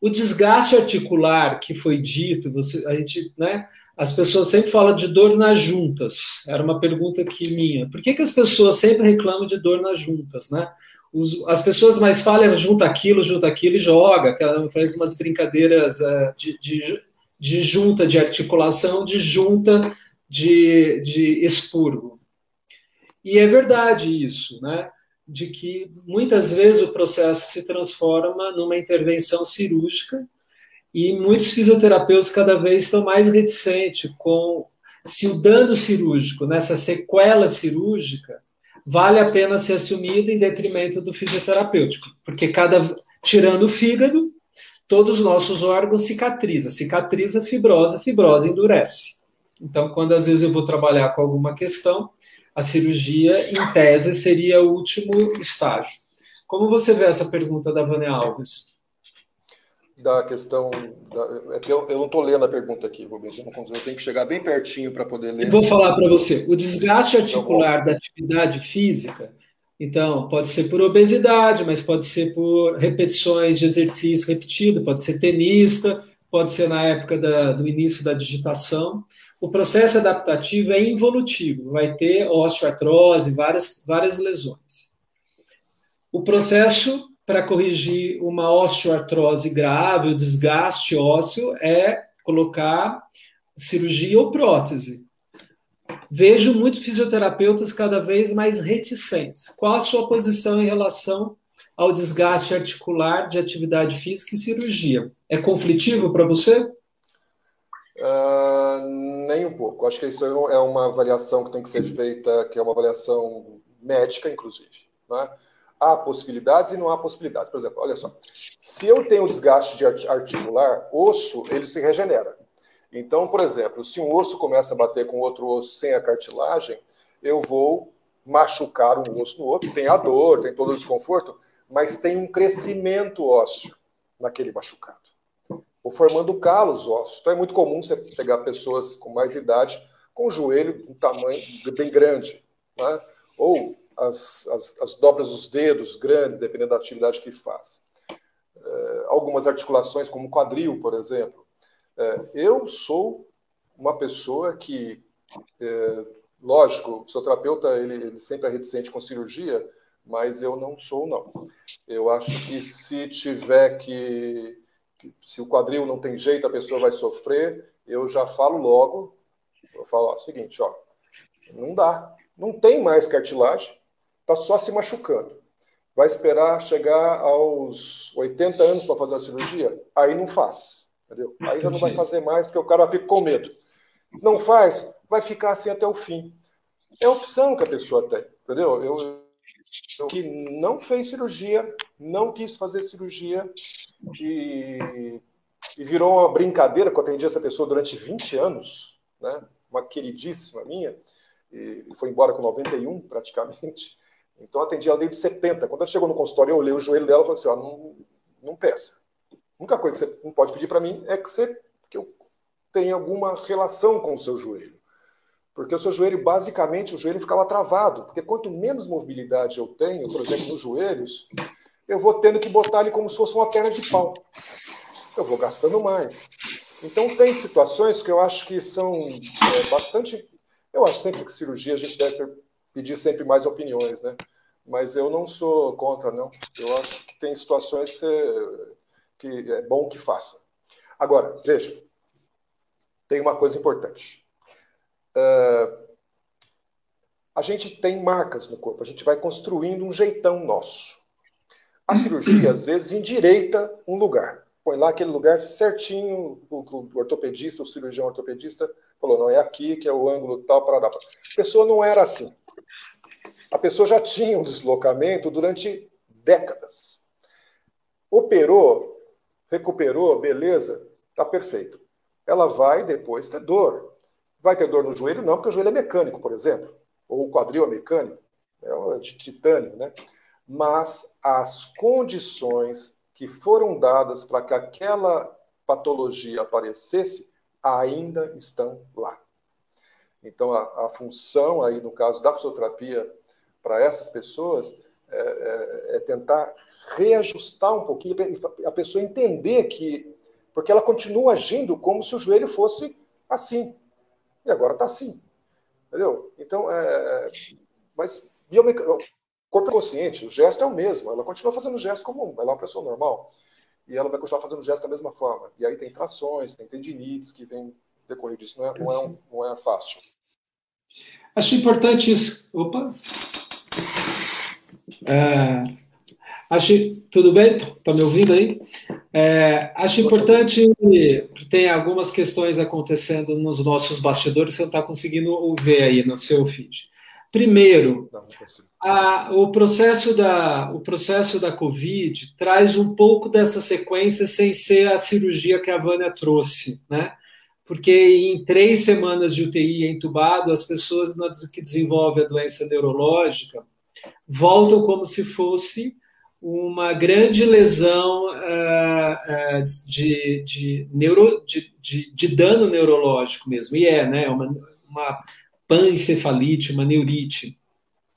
A: O desgaste articular que foi dito, você, a gente, né? as pessoas sempre falam de dor nas juntas. Era uma pergunta que minha. Por que, que as pessoas sempre reclamam de dor nas juntas, né? Os, as pessoas mais falam, junta aquilo, junta aquilo e joga, faz umas brincadeiras uh, de, de, de, junta de articulação, de junta de, de expurgo. E é verdade isso, né? De que muitas vezes o processo se transforma numa intervenção cirúrgica e muitos fisioterapeutas cada vez estão mais reticentes com se o dano cirúrgico, nessa sequela cirúrgica, vale a pena ser assumido em detrimento do fisioterapêutico, porque cada tirando o fígado, todos os nossos órgãos cicatrizam, cicatriza, fibrosa, fibrose endurece. Então, quando às vezes eu vou trabalhar com alguma questão, a cirurgia, em tese, seria o último estágio. Como você vê essa pergunta da Vânia Alves?
B: da questão. Da, é eu, eu, não estou lendo a pergunta aqui, Rubens, eu, não, eu tenho que chegar bem pertinho para poder ler.
A: Eu vou falar para você: o desgaste articular da atividade física, então, pode ser por obesidade, mas pode ser por repetições de exercício repetido, pode ser tenista, pode ser na época da, do início da digitação. O processo adaptativo é involutivo, vai ter osteoartrose, várias, várias lesões. O processo para corrigir uma osteoartrose grave, o desgaste ósseo, é colocar cirurgia ou prótese. Vejo muitos fisioterapeutas cada vez mais reticentes. Qual a sua posição em relação ao desgaste articular de atividade física e cirurgia? É conflitivo para você?
B: Uh, nem um pouco. Acho que isso é uma avaliação que tem que ser feita, que é uma avaliação médica, inclusive. Né? há possibilidades e não há possibilidades. Por exemplo, olha só, se eu tenho desgaste de articular, osso, ele se regenera. Então, por exemplo, se um osso começa a bater com outro osso sem a cartilagem, eu vou machucar um osso no outro, tem a dor, tem todo o desconforto, mas tem um crescimento ósseo naquele machucado. Ou formando calos ósseos. Então é muito comum você pegar pessoas com mais idade com o joelho um tamanho bem grande, né? ou as, as, as dobras dos dedos grandes, dependendo da atividade que faz. É, algumas articulações, como o quadril, por exemplo. É, eu sou uma pessoa que, é, lógico, o fisioterapeuta ele, ele sempre é reticente com cirurgia, mas eu não sou, não. Eu acho que se tiver que. Se o quadril não tem jeito, a pessoa vai sofrer, eu já falo logo. Eu falo ó, seguinte: ó, não dá. Não tem mais cartilagem, está só se machucando. Vai esperar chegar aos 80 anos para fazer a cirurgia? Aí não faz. Entendeu? Aí já não vai fazer mais, porque o cara fica com medo. Não faz, vai ficar assim até o fim. É a opção que a pessoa tem, entendeu? Eu, eu que não fez cirurgia, não quis fazer cirurgia e, e virou uma brincadeira que eu atendi essa pessoa durante 20 anos, né? uma queridíssima minha, e foi embora com 91 praticamente. Então atendi ela desde 70. Quando ela chegou no consultório, eu olhei o joelho dela e falei assim: ó, não, não peça. A única coisa que você não pode pedir para mim é que você que eu tenha alguma relação com o seu joelho. Porque o seu joelho, basicamente, o joelho ficava travado. Porque quanto menos mobilidade eu tenho, por exemplo, nos joelhos, eu vou tendo que botar ele como se fosse uma perna de pau. Eu vou gastando mais. Então, tem situações que eu acho que são é, bastante. Eu acho sempre que cirurgia a gente deve pedir sempre mais opiniões, né? Mas eu não sou contra, não. Eu acho que tem situações que é bom que faça. Agora, veja, tem uma coisa importante. Uh, a gente tem marcas no corpo, a gente vai construindo um jeitão nosso. A cirurgia, às vezes, endireita um lugar. Põe lá aquele lugar certinho, o, o ortopedista, o cirurgião ortopedista falou, não, é aqui que é o ângulo tal, para. A pessoa não era assim. A pessoa já tinha um deslocamento durante décadas. Operou, recuperou, beleza, tá perfeito. Ela vai depois ter dor. Vai ter dor no joelho? Não, porque o joelho é mecânico, por exemplo. Ou o quadril é mecânico, é de titânio, né? Mas as condições que foram dadas para que aquela patologia aparecesse ainda estão lá. Então, a, a função aí, no caso da fisioterapia, para essas pessoas, é, é, é, tentar reajustar um pouquinho, a pessoa entender que. Porque ela continua agindo como se o joelho fosse assim. E agora está assim. Entendeu? Então, é, mas o corpo consciente, o gesto é o mesmo. Ela continua fazendo o gesto como ela é uma pessoa normal. E ela vai continuar fazendo o gesto da mesma forma. E aí tem trações, tem tendinites que vem decorrer disso. Não é, não é, não é fácil.
A: Acho importante isso. Opa! É, acho, tudo bem? Está me ouvindo aí? É, acho importante, tem algumas questões acontecendo nos nossos bastidores, você não está conseguindo ver aí no seu feed. Primeiro, a, o, processo da, o processo da Covid traz um pouco dessa sequência sem ser a cirurgia que a Vânia trouxe, né? Porque em três semanas de UTI entubado, as pessoas que desenvolvem a doença neurológica voltam como se fosse uma grande lesão uh, uh, de, de, neuro, de, de, de, dano neurológico mesmo, e é, né, uma, uma pancefalite, uma neurite,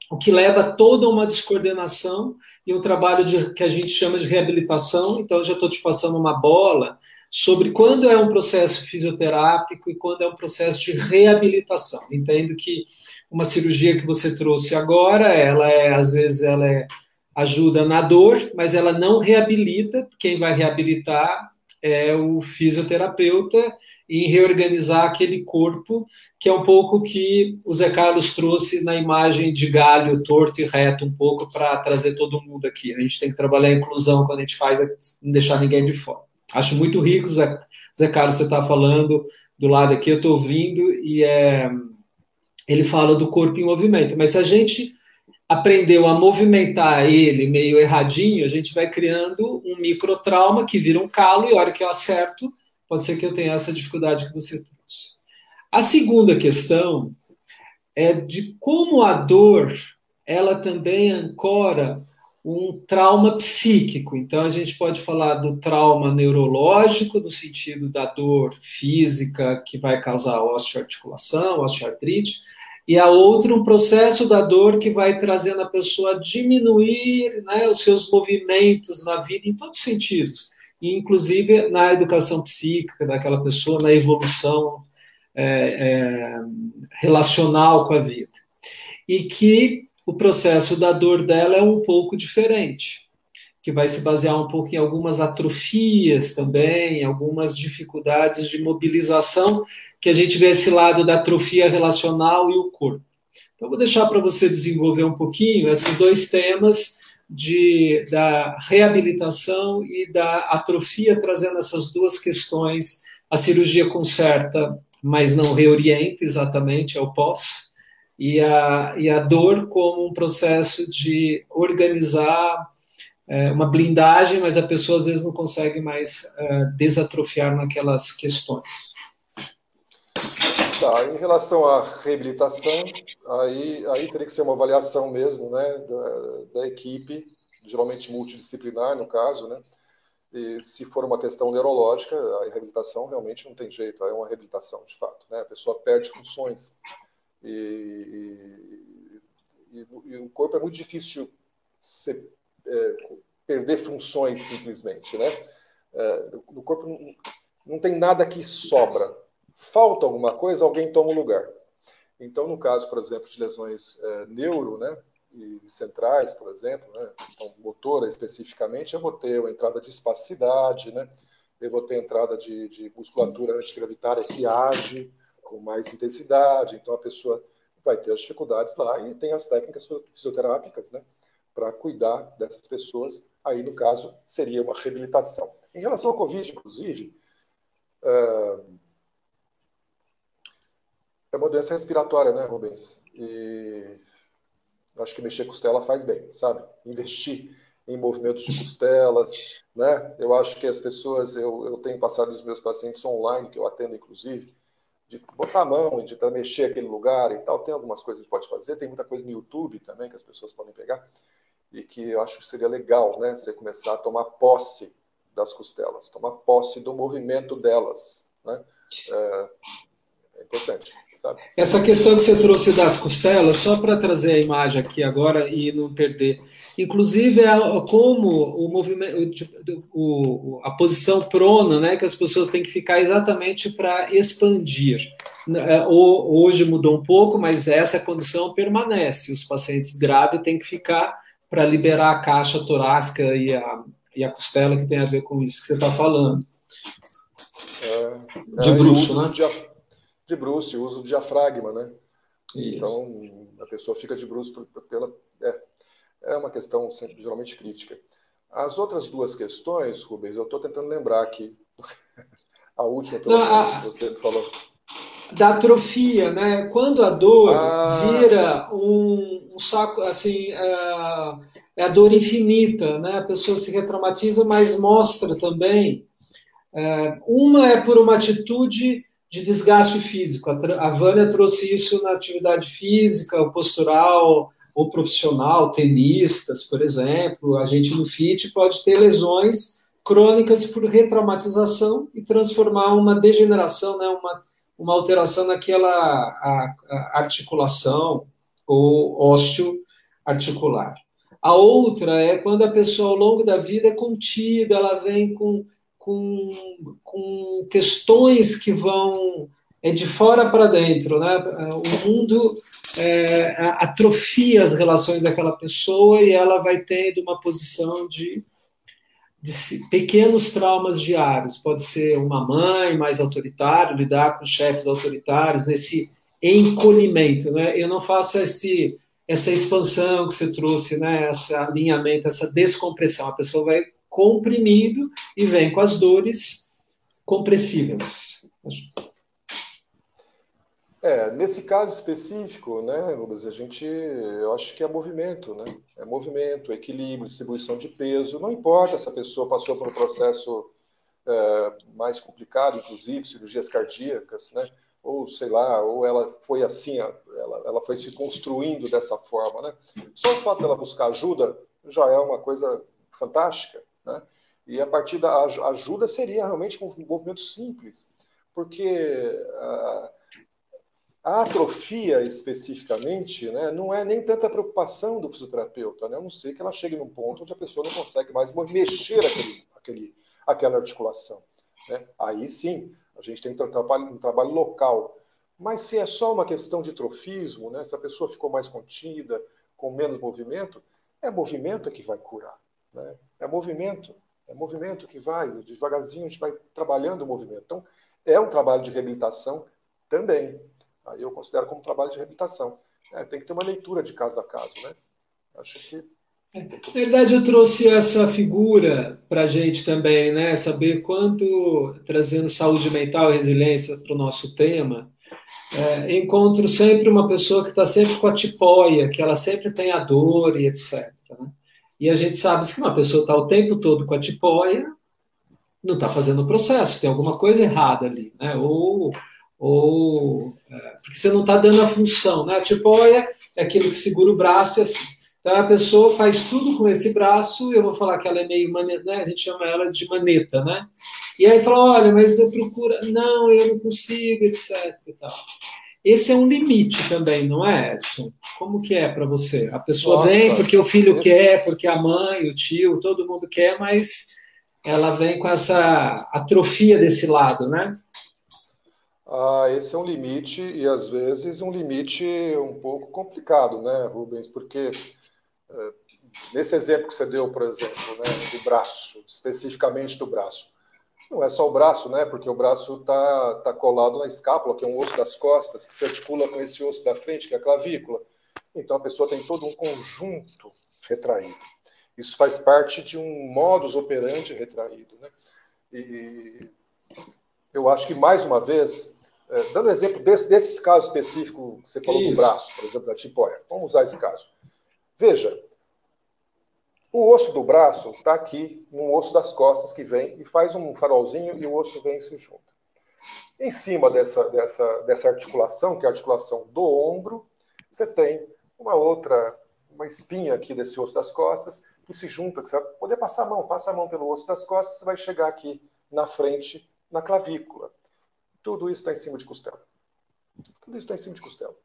A: o que leva a toda uma descoordenação e um trabalho de, que a gente chama de reabilitação, então já estou te passando uma bola sobre quando é um processo fisioterápico e quando é um processo de reabilitação. Entendo que uma cirurgia que você trouxe agora, ela é, às vezes, ela é, ajuda na dor, mas ela não reabilita. Quem vai reabilitar é o fisioterapeuta em reorganizar aquele corpo, que é um pouco que o Zé Carlos trouxe na imagem de galho torto e reto, um pouco para trazer todo mundo aqui. A gente tem que trabalhar a inclusão quando a gente faz, não deixar ninguém de fora. Acho muito rico, Zé, Zé Carlos, você está falando do lado aqui, eu estou ouvindo, e é ele fala do corpo em movimento, mas se a gente aprendeu a movimentar ele meio erradinho, a gente vai criando um microtrauma que vira um calo e a hora que eu acerto, pode ser que eu tenha essa dificuldade que você trouxe. A segunda questão é de como a dor ela também ancora um trauma psíquico. Então, a gente pode falar do trauma neurológico, no sentido da dor física que vai causar osteoarticulação, osteoartrite, e a outra um processo da dor que vai trazendo a pessoa a diminuir né, os seus movimentos na vida em todos os sentidos, inclusive na educação psíquica daquela pessoa, na evolução é, é, relacional com a vida. E que o processo da dor dela é um pouco diferente, que vai se basear um pouco em algumas atrofias também, algumas dificuldades de mobilização, que a gente vê esse lado da atrofia relacional e o corpo. Então, vou deixar para você desenvolver um pouquinho esses dois temas de, da reabilitação e da atrofia, trazendo essas duas questões. A cirurgia conserta, mas não reorienta exatamente ao pós, e a, e a dor como um processo de organizar é, uma blindagem, mas a pessoa às vezes não consegue mais é, desatrofiar naquelas questões.
B: Tá, em relação à reabilitação, aí, aí teria que ser uma avaliação mesmo né, da, da equipe, geralmente multidisciplinar no caso, né? E se for uma questão neurológica, a reabilitação realmente não tem jeito, é uma reabilitação de fato. Né? A pessoa perde funções e, e, e o corpo é muito difícil é, perder funções simplesmente. Né? É, no corpo não, não tem nada que sobra, falta alguma coisa, alguém toma o lugar. Então, no caso, por exemplo, de lesões é, neuro, né, e centrais, por exemplo, né, motora especificamente, eu vou ter uma entrada de espacidade, né, eu vou ter entrada de, de musculatura antigravitária que age com mais intensidade, então a pessoa vai ter as dificuldades lá e tem as técnicas fisioterápicas, né, para cuidar dessas pessoas. Aí, no caso, seria uma reabilitação. Em relação ao Covid, inclusive, uh, é uma doença respiratória, né, Rubens? E acho que mexer costela faz bem, sabe? Investir em movimentos de costelas, né? Eu acho que as pessoas, eu, eu tenho passado os meus pacientes online, que eu atendo inclusive, de botar a mão, de mexer aquele lugar e tal. Tem algumas coisas que pode fazer, tem muita coisa no YouTube também que as pessoas podem pegar e que eu acho que seria legal, né? Você começar a tomar posse das costelas, tomar posse do movimento delas, né? É, é importante. Sabe?
A: Essa questão que você trouxe das costelas, só para trazer a imagem aqui agora e não perder. Inclusive, é como o movimento, o, a posição prona, né, que as pessoas têm que ficar exatamente para expandir. É, hoje mudou um pouco, mas essa condição permanece. Os pacientes grávidos têm que ficar para liberar a caixa torácica e a, e a costela, que tem a ver com isso que você está falando.
B: É, de é, bruxo, né? De de bruce, o uso do diafragma, né? Isso. Então, a pessoa fica de bruce pela... É, é uma questão sempre, geralmente crítica. As outras duas questões, Rubens, eu estou tentando lembrar aqui. a última, pelo Não, a... você falou.
A: Da atrofia, né? Quando a dor ah, vira um, um, saco, assim, é, é a dor infinita, né? A pessoa se retraumatiza, mas mostra também. É, uma é por uma atitude de desgaste físico. A Vânia trouxe isso na atividade física, postural ou profissional, tenistas, por exemplo. A gente no FIT pode ter lesões crônicas por retraumatização e transformar uma degeneração, né, uma, uma alteração naquela a, a articulação ou osteoarticular. A outra é quando a pessoa ao longo da vida é contida, ela vem com com, com questões que vão é de fora para dentro, né? O mundo é, atrofia as relações daquela pessoa e ela vai tendo uma posição de, de pequenos traumas diários. Pode ser uma mãe mais autoritária, lidar com chefes autoritários, esse encolhimento, né? Eu não faço esse essa expansão que você trouxe, né? Esse alinhamento, essa descompressão. A pessoa vai comprimido e vem com as dores compressivas.
B: É, nesse caso específico, né, Rubens, a gente, eu acho que é movimento, né? É movimento, equilíbrio, distribuição de peso. Não importa se a pessoa passou por um processo é, mais complicado, inclusive cirurgias cardíacas, né? Ou sei lá, ou ela foi assim, ela, ela foi se construindo dessa forma, né? Só o fato dela buscar ajuda já é uma coisa fantástica. Né? E a partir da ajuda seria realmente um movimento simples, porque a, a atrofia especificamente né, não é nem tanta preocupação do fisioterapeuta, né, a não ser que ela chegue num ponto onde a pessoa não consegue mais mexer aquele, aquele, aquela articulação. Né? Aí sim, a gente tem um trabalho, um trabalho local. Mas se é só uma questão de trofismo, né, se a pessoa ficou mais contida, com menos movimento, é movimento que vai curar. Né? É movimento, é movimento que vai, devagarzinho a gente vai trabalhando o movimento. Então, é um trabalho de reabilitação também. Aí eu considero como trabalho de reabilitação. É, tem que ter uma leitura de caso a caso, né? Acho que
A: na verdade, eu trouxe essa figura para a gente também, né? Saber quanto, trazendo saúde mental e resiliência para o nosso tema, é, encontro sempre uma pessoa que está sempre com a tipóia, que ela sempre tem a dor e etc. Né? E a gente sabe que uma pessoa está o tempo todo com a tipóia, não está fazendo o processo, tem alguma coisa errada ali, né? Ou, ou é, porque você não está dando a função, né? A tipóia é aquilo que segura o braço e assim. Então a pessoa faz tudo com esse braço, eu vou falar que ela é meio maneta, né? a gente chama ela de maneta, né? E aí fala, olha, mas eu procuro, não, eu não consigo, etc. E tal. Esse é um limite também, não é, Edson? Como que é para você? A pessoa Nossa, vem porque o filho quer, porque a mãe, o tio, todo mundo quer, mas ela vem com essa atrofia desse lado, né?
B: Ah, esse é um limite e às vezes um limite um pouco complicado, né, Rubens? Porque é, nesse exemplo que você deu, por exemplo, né, do braço, especificamente do braço, não é só o braço, né? Porque o braço está tá colado na escápula, que é um osso das costas, que se articula com esse osso da frente, que é a clavícula. Então a pessoa tem todo um conjunto retraído. Isso faz parte de um modus operandi retraído, né? E eu acho que mais uma vez, é, dando exemplo desse, desses casos específicos que você falou Isso. do braço, por exemplo, da tipóia, vamos usar esse caso. Veja, o osso do braço está aqui no osso das costas que vem e faz um farolzinho e o osso vem e se junta. Em cima dessa, dessa, dessa articulação, que é a articulação do ombro, você tem uma outra, uma espinha aqui desse osso das costas que se junta, que você vai poder passar a mão, passa a mão pelo osso das costas, você vai chegar aqui na frente, na clavícula. Tudo isso está em cima de costela. Tudo isso está em cima de costela.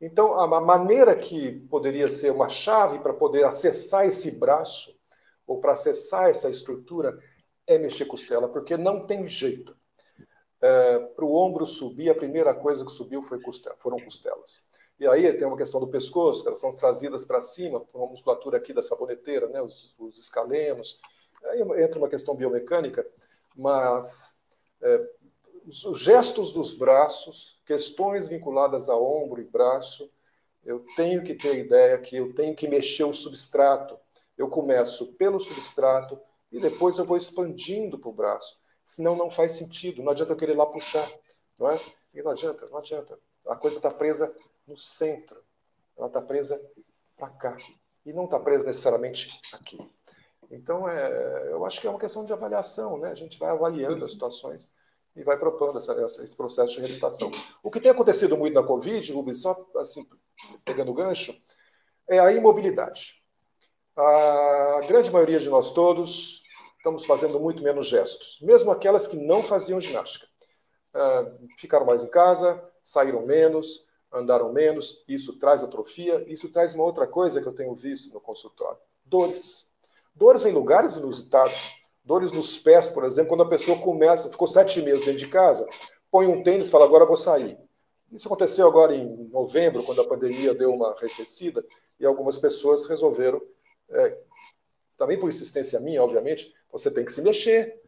B: Então, a maneira que poderia ser uma chave para poder acessar esse braço, ou para acessar essa estrutura, é mexer costela, porque não tem jeito. É, para o ombro subir, a primeira coisa que subiu foi costela, foram costelas. E aí tem uma questão do pescoço, que elas são trazidas para cima, por uma musculatura aqui da saboneteira, né, os, os escalenos. Aí entra uma questão biomecânica, mas é, os gestos dos braços, questões vinculadas a ombro e braço, eu tenho que ter a ideia que eu tenho que mexer o substrato. Eu começo pelo substrato e depois eu vou expandindo para o braço. Senão não faz sentido. Não adianta eu querer lá puxar. Não é? E não adianta, não adianta. A coisa está presa no centro. Ela está presa para cá. E não está presa necessariamente aqui. Então, é, eu acho que é uma questão de avaliação. Né? A gente vai avaliando as situações e vai propondo essa, essa, esse processo de reabilitação. O que tem acontecido muito na Covid, Rubens, só assim, pegando o gancho, é a imobilidade. A grande maioria de nós todos estamos fazendo muito menos gestos, mesmo aquelas que não faziam ginástica. Uh, ficaram mais em casa, saíram menos, andaram menos, isso traz atrofia, isso traz uma outra coisa que eu tenho visto no consultório: dores. Dores em lugares inusitados dores nos pés, por exemplo, quando a pessoa começa, ficou sete meses dentro de casa, põe um tênis e fala, agora vou sair. Isso aconteceu agora em novembro, quando a pandemia deu uma arrefecida, e algumas pessoas resolveram, é, também por insistência minha, obviamente, você tem que se mexer.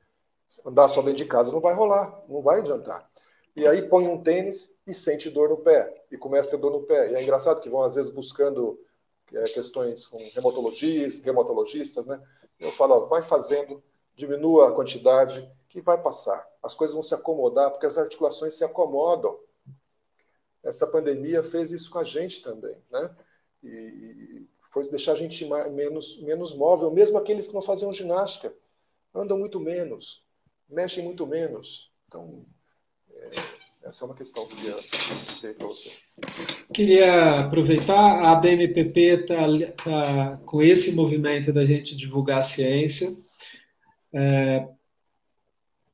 B: Andar só dentro de casa não vai rolar, não vai adiantar. E aí põe um tênis e sente dor no pé, e começa a ter dor no pé. E é engraçado que vão, às vezes, buscando é, questões com reumatologistas, reumatologistas, né? Eu falo, ó, vai fazendo diminua a quantidade, que vai passar. As coisas vão se acomodar, porque as articulações se acomodam. Essa pandemia fez isso com a gente também, né? E foi deixar a gente menos, menos móvel, mesmo aqueles que não faziam ginástica. Andam muito menos, mexem muito menos. Então, é, essa é uma questão que eu queria dizer para você.
A: Queria aproveitar, a BMPP está tá com esse movimento da gente divulgar a ciência é,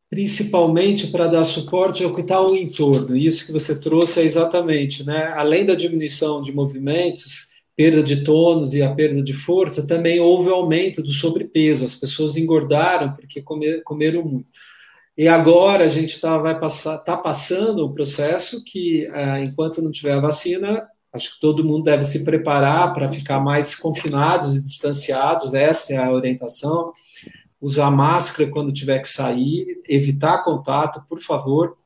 A: principalmente para dar suporte ao que está ao entorno. Isso que você trouxe é exatamente, né? Além da diminuição de movimentos, perda de tônus e a perda de força, também houve aumento do sobrepeso. As pessoas engordaram porque comer, comeram muito. E agora a gente tá, vai passar, tá passando o processo que, ah, enquanto não tiver a vacina, Acho que todo mundo deve se preparar para ficar mais confinados e distanciados, essa é a orientação. Usar máscara quando tiver que sair, evitar contato, por favor.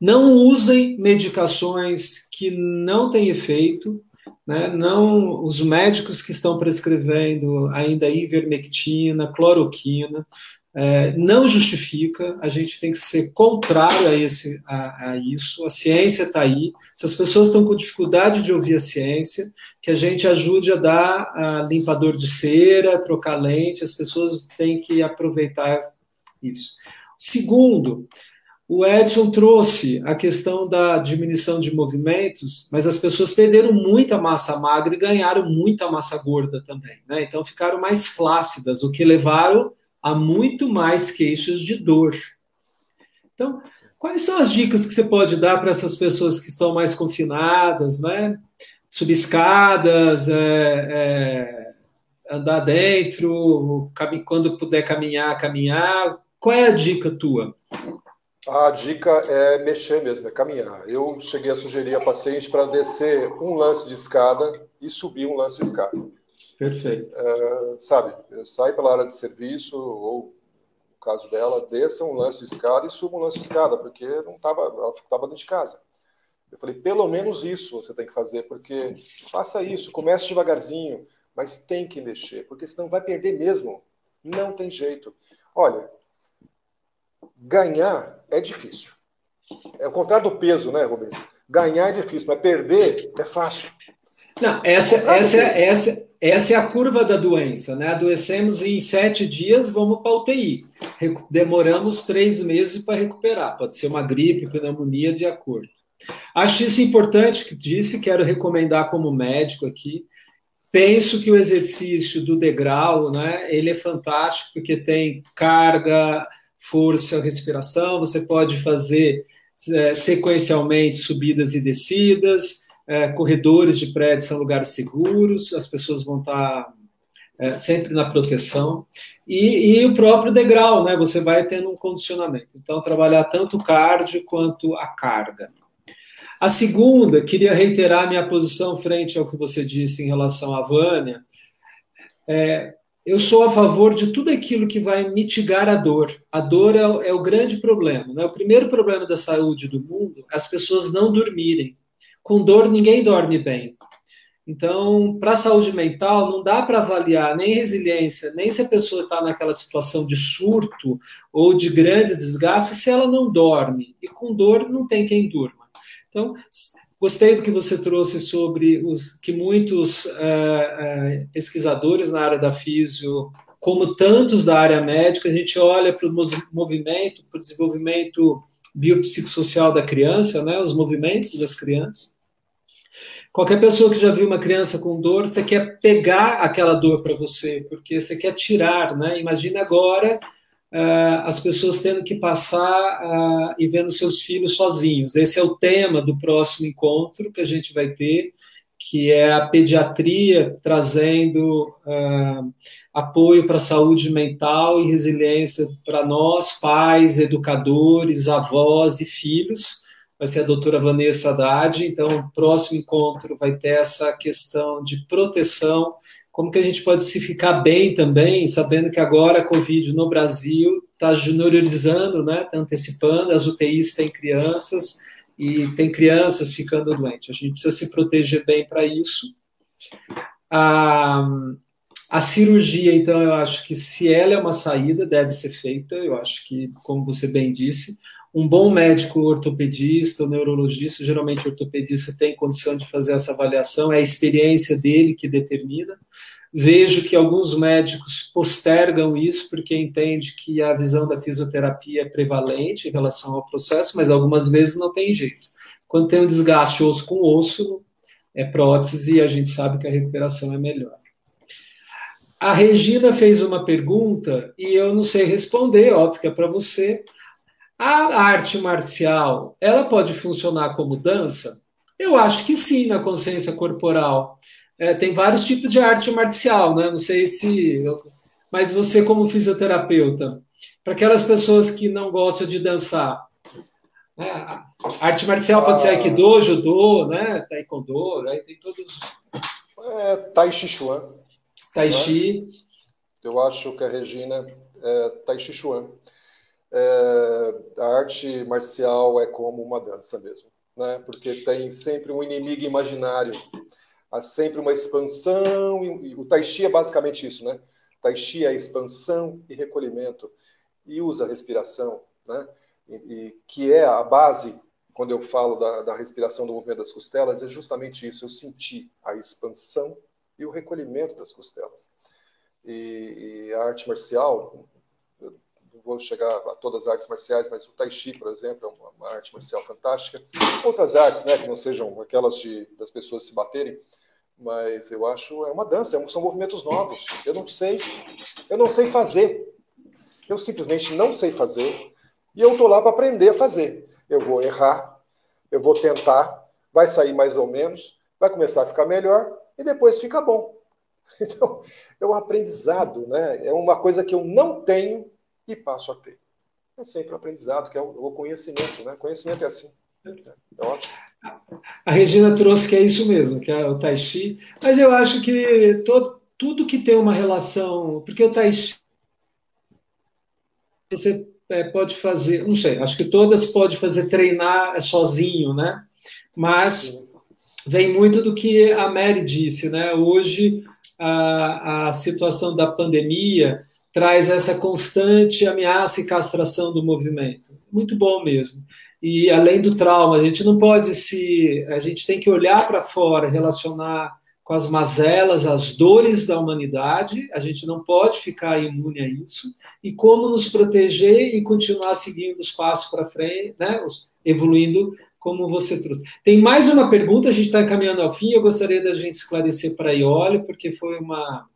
A: Não usem medicações que não têm efeito, né? não os médicos que estão prescrevendo ainda ivermectina, cloroquina, é, não justifica, a gente tem que ser contrário a, esse, a, a isso, a ciência está aí, se as pessoas estão com dificuldade de ouvir a ciência, que a gente ajude a dar a limpador de cera, trocar lente, as pessoas têm que aproveitar isso. Segundo, o Edson trouxe a questão da diminuição de movimentos, mas as pessoas perderam muita massa magra e ganharam muita massa gorda também, né? Então ficaram mais flácidas, o que levaram há muito mais queixas de dor. Então, quais são as dicas que você pode dar para essas pessoas que estão mais confinadas, né? Subir escadas, é, é, andar dentro, quando puder caminhar, caminhar. Qual é a dica tua?
B: A dica é mexer mesmo, é caminhar. Eu cheguei a sugerir a paciente para descer um lance de escada e subir um lance de escada.
A: Perfeito.
B: É, sabe, sai pela área de serviço, ou no caso dela, desça um lance de escada e suba um lance de escada, porque não tava, ela estava dentro de casa. Eu falei, pelo menos isso você tem que fazer, porque faça isso, comece devagarzinho, mas tem que mexer, porque senão vai perder mesmo. Não tem jeito. Olha, ganhar é difícil. É o contrário do peso, né, Rubens? Ganhar é difícil, mas perder é fácil.
A: Não, essa, essa, essa, essa é a curva da doença, né? Adoecemos em sete dias, vamos para UTI. Demoramos três meses para recuperar. Pode ser uma gripe, pneumonia, de acordo. Acho isso importante que disse, quero recomendar como médico aqui. Penso que o exercício do degrau, né? Ele é fantástico porque tem carga, força, respiração. Você pode fazer é, sequencialmente subidas e descidas é, corredores de prédio são lugares seguros, as pessoas vão estar é, sempre na proteção, e, e, o próprio degrau, né? Você vai tendo um condicionamento. Então, trabalhar tanto o cardio quanto a carga. A segunda, queria reiterar minha posição frente ao que você disse em relação à Vânia. É, eu sou a favor de tudo aquilo que vai mitigar a dor. A dor é, é o grande problema. Né? O primeiro problema da saúde do mundo é as pessoas não dormirem com dor ninguém dorme bem. Então, para a saúde mental, não dá para avaliar nem resiliência, nem se a pessoa está naquela situação de surto ou de grande desgaste, se ela não dorme. E com dor, não tem quem durma. Então, gostei do que você trouxe sobre os que muitos é, é, pesquisadores na área da físio, como tantos da área médica, a gente olha para o movimento, para o desenvolvimento biopsicossocial da criança, né, os movimentos das crianças. Qualquer pessoa que já viu uma criança com dor, você quer pegar aquela dor para você, porque você quer tirar, né? Imagina agora uh, as pessoas tendo que passar uh, e vendo seus filhos sozinhos. Esse é o tema do próximo encontro que a gente vai ter, que é a pediatria trazendo uh, apoio para a saúde mental e resiliência para nós, pais, educadores, avós e filhos vai ser a doutora Vanessa Haddad. Então, o próximo encontro vai ter essa questão de proteção, como que a gente pode se ficar bem também, sabendo que agora a Covid no Brasil está juniorizando, né, está antecipando, as UTIs têm crianças e tem crianças ficando doentes. A gente precisa se proteger bem para isso. A, a cirurgia, então, eu acho que se ela é uma saída, deve ser feita, eu acho que, como você bem disse, um bom médico ortopedista neurologista, geralmente ortopedista tem condição de fazer essa avaliação, é a experiência dele que determina. Vejo que alguns médicos postergam isso porque entende que a visão da fisioterapia é prevalente em relação ao processo, mas algumas vezes não tem jeito. Quando tem um desgaste osso com osso, é prótese e a gente sabe que a recuperação é melhor. A Regina fez uma pergunta e eu não sei responder, óbvio que é para você. A arte marcial, ela pode funcionar como dança? Eu acho que sim, na consciência corporal. É, tem vários tipos de arte marcial, né? Não sei se. Mas você, como fisioterapeuta, para aquelas pessoas que não gostam de dançar, Né? Arte marcial pode ser ah. Aikido, Judô, né? Taekwondo, aí tem todos.
B: É, tai Chi Chuan.
A: Tai né? Chi.
B: Eu acho que a Regina é Tai Chi Chuan. É, a arte marcial é como uma dança mesmo, né? Porque tem sempre um inimigo imaginário, há sempre uma expansão. E, o Tai Chi é basicamente isso, né? Tai Chi é expansão e recolhimento e usa a respiração, né? E, e, que é a base quando eu falo da, da respiração do movimento das costelas é justamente isso. Eu senti a expansão e o recolhimento das costelas. E, e a arte marcial, não vou chegar a todas as artes marciais, mas o Tai Chi, por exemplo, é uma, arte marcial fantástica. Outras artes, né, que não sejam aquelas de, das pessoas se baterem, mas eu acho é uma dança, é são movimentos novos. Eu não sei, eu não sei fazer. Eu simplesmente não sei fazer e eu tô lá para aprender a fazer. Eu vou errar, eu vou tentar, vai sair mais ou menos, vai começar a ficar melhor e depois fica bom. Então, é um aprendizado, né? É uma coisa que eu não tenho e passo a ter. É sempre um aprendizado, que é o conhecimento, né? Conhecimento é assim. É ótimo.
A: A Regina trouxe que é isso mesmo, que é o Tai Chi, mas eu acho que todo, tudo que tem uma relação, porque o Tai Chi você é, pode fazer, não sei, acho que todas pode fazer treinar sozinho, né? Mas vem muito do que a Mary disse, né? Hoje a, a situação da pandemia traz essa constante ameaça e castração do movimento. Muito bom mesmo. E além do trauma, a gente não pode se. A gente tem que olhar para fora, relacionar com as mazelas, as dores da humanidade, a gente não pode ficar imune a isso, e como nos proteger e continuar seguindo os passos para frente, né, evoluindo como você trouxe. Tem mais uma pergunta, a gente está encaminhando ao fim, eu gostaria da gente esclarecer para a Iole, porque foi uma.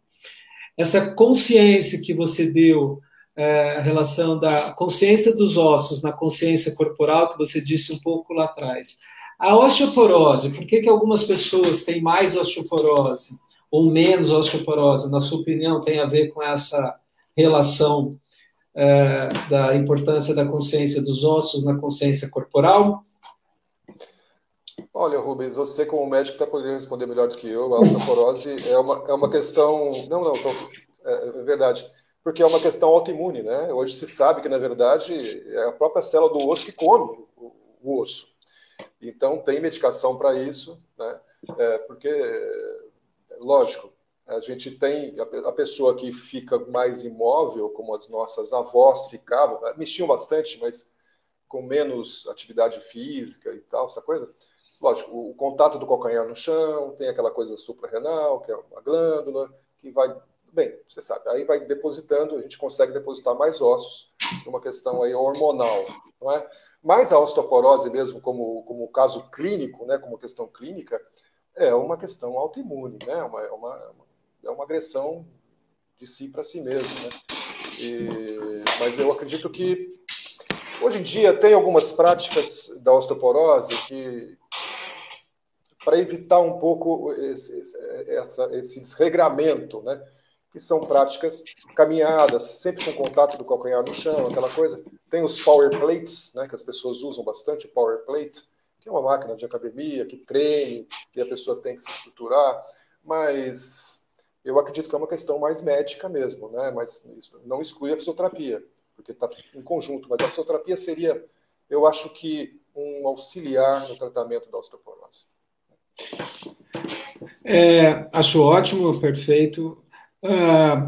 A: Essa consciência que você deu, é, a relação da consciência dos ossos na consciência corporal, que você disse um pouco lá atrás. A osteoporose, por que, que algumas pessoas têm mais osteoporose ou menos osteoporose, na sua opinião, tem a ver com essa relação é, da importância da consciência dos ossos na consciência corporal?
B: Olha, Rubens, você como médico está podendo responder melhor do que eu. A osteoporose é uma, é uma questão... Não, não, tô... é, é, verdade. Porque é uma questão autoimune, né? Hoje se sabe que, na verdade, é a própria célula do osso que come o, o osso. Então, tem medicação para isso, né? É, porque, lógico, a gente tem a pessoa que fica mais imóvel, como as nossas avós ficavam, mexiam bastante, mas com menos atividade física e tal, essa coisa Lógico, o contato do calcanhar no chão, tem aquela coisa suprarrenal, que é uma glândula, que vai. Bem, você sabe, aí vai depositando, a gente consegue depositar mais ossos, uma questão aí hormonal, não é? Mas a osteoporose mesmo, como, como caso clínico, né, como questão clínica, é uma questão autoimune, né? Uma, é, uma, é uma agressão de si para si mesmo, né? E, mas eu acredito que hoje em dia tem algumas práticas da osteoporose que, para evitar um pouco esse, essa, esse desregramento, né? que são práticas caminhadas, sempre com contato do calcanhar no chão, aquela coisa. Tem os power plates, né, que as pessoas usam bastante, power plate, que é uma máquina de academia que treine e a pessoa tem que se estruturar, mas eu acredito que é uma questão mais médica mesmo, né? Mas não exclui a fisioterapia, porque está em conjunto. Mas a fisioterapia seria, eu acho que um auxiliar no tratamento da osteoporose.
A: É, acho ótimo, perfeito. Uh,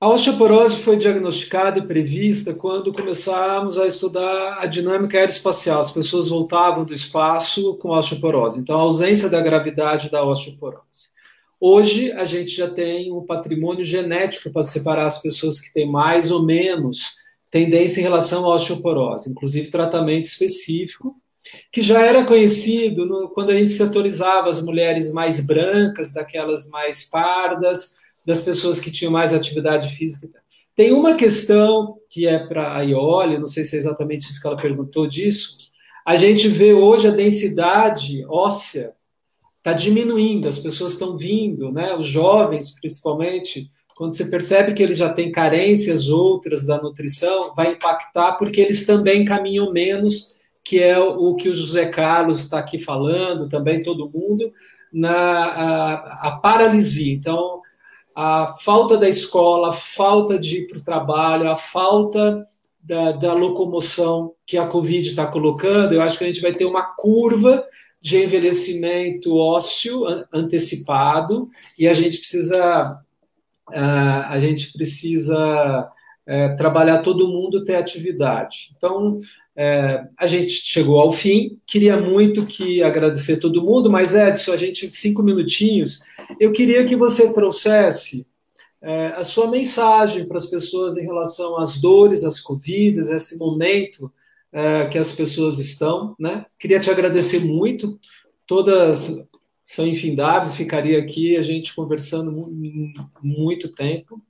A: a osteoporose foi diagnosticada e prevista quando começamos a estudar a dinâmica aeroespacial. As pessoas voltavam do espaço com osteoporose. Então, a ausência da gravidade da osteoporose. Hoje, a gente já tem um patrimônio genético para separar as pessoas que têm mais ou menos tendência em relação à osteoporose, inclusive tratamento específico que já era conhecido no, quando a gente setorizava as mulheres mais brancas, daquelas mais pardas, das pessoas que tinham mais atividade física. Tem uma questão que é para a Iole, não sei se é exatamente isso que ela perguntou disso. A gente vê hoje a densidade óssea está diminuindo, as pessoas estão vindo, né? Os jovens, principalmente, quando você percebe que eles já têm carências outras da nutrição, vai impactar porque eles também caminham menos que é o que o José Carlos está aqui falando, também todo mundo, na a, a paralisia. Então, a falta da escola, a falta de ir para o trabalho, a falta da, da locomoção que a Covid está colocando, eu acho que a gente vai ter uma curva de envelhecimento ósseo antecipado e a gente precisa a gente precisa é, trabalhar todo mundo ter atividade. Então é, a gente chegou ao fim. Queria muito que agradecer todo mundo, mas Edson, a gente cinco minutinhos. Eu queria que você trouxesse é, a sua mensagem para as pessoas em relação às dores, às covidas, esse momento é, que as pessoas estão. Né? Queria te agradecer muito, todas são infindáveis, ficaria aqui a gente conversando muito tempo.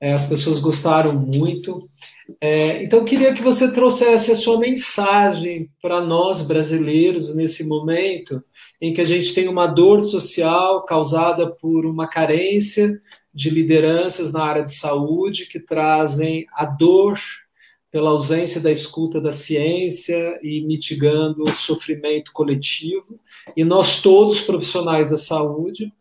A: É, as pessoas gostaram muito. É, então, queria que você trouxesse a sua mensagem para nós brasileiros nesse momento em que a gente tem uma dor social causada por uma carência de lideranças na área de saúde que trazem a dor pela ausência da escuta da ciência e mitigando o sofrimento coletivo. E nós todos, profissionais da saúde,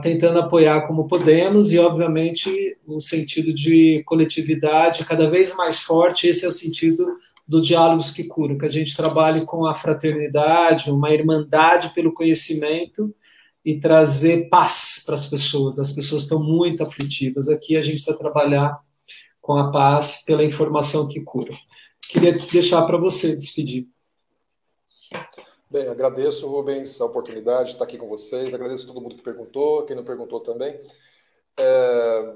A: tentando apoiar como podemos, e obviamente o sentido de coletividade cada vez mais forte, esse é o sentido do Diálogos que Curam, que a gente trabalhe com a fraternidade, uma irmandade pelo conhecimento e trazer paz para as pessoas. As pessoas estão muito aflitivas. Aqui a gente está trabalhar com a paz pela informação que cura. Queria deixar para você despedir.
B: Bem, agradeço, Rubens, a oportunidade de estar aqui com vocês. Agradeço todo mundo que perguntou, quem não perguntou também. É...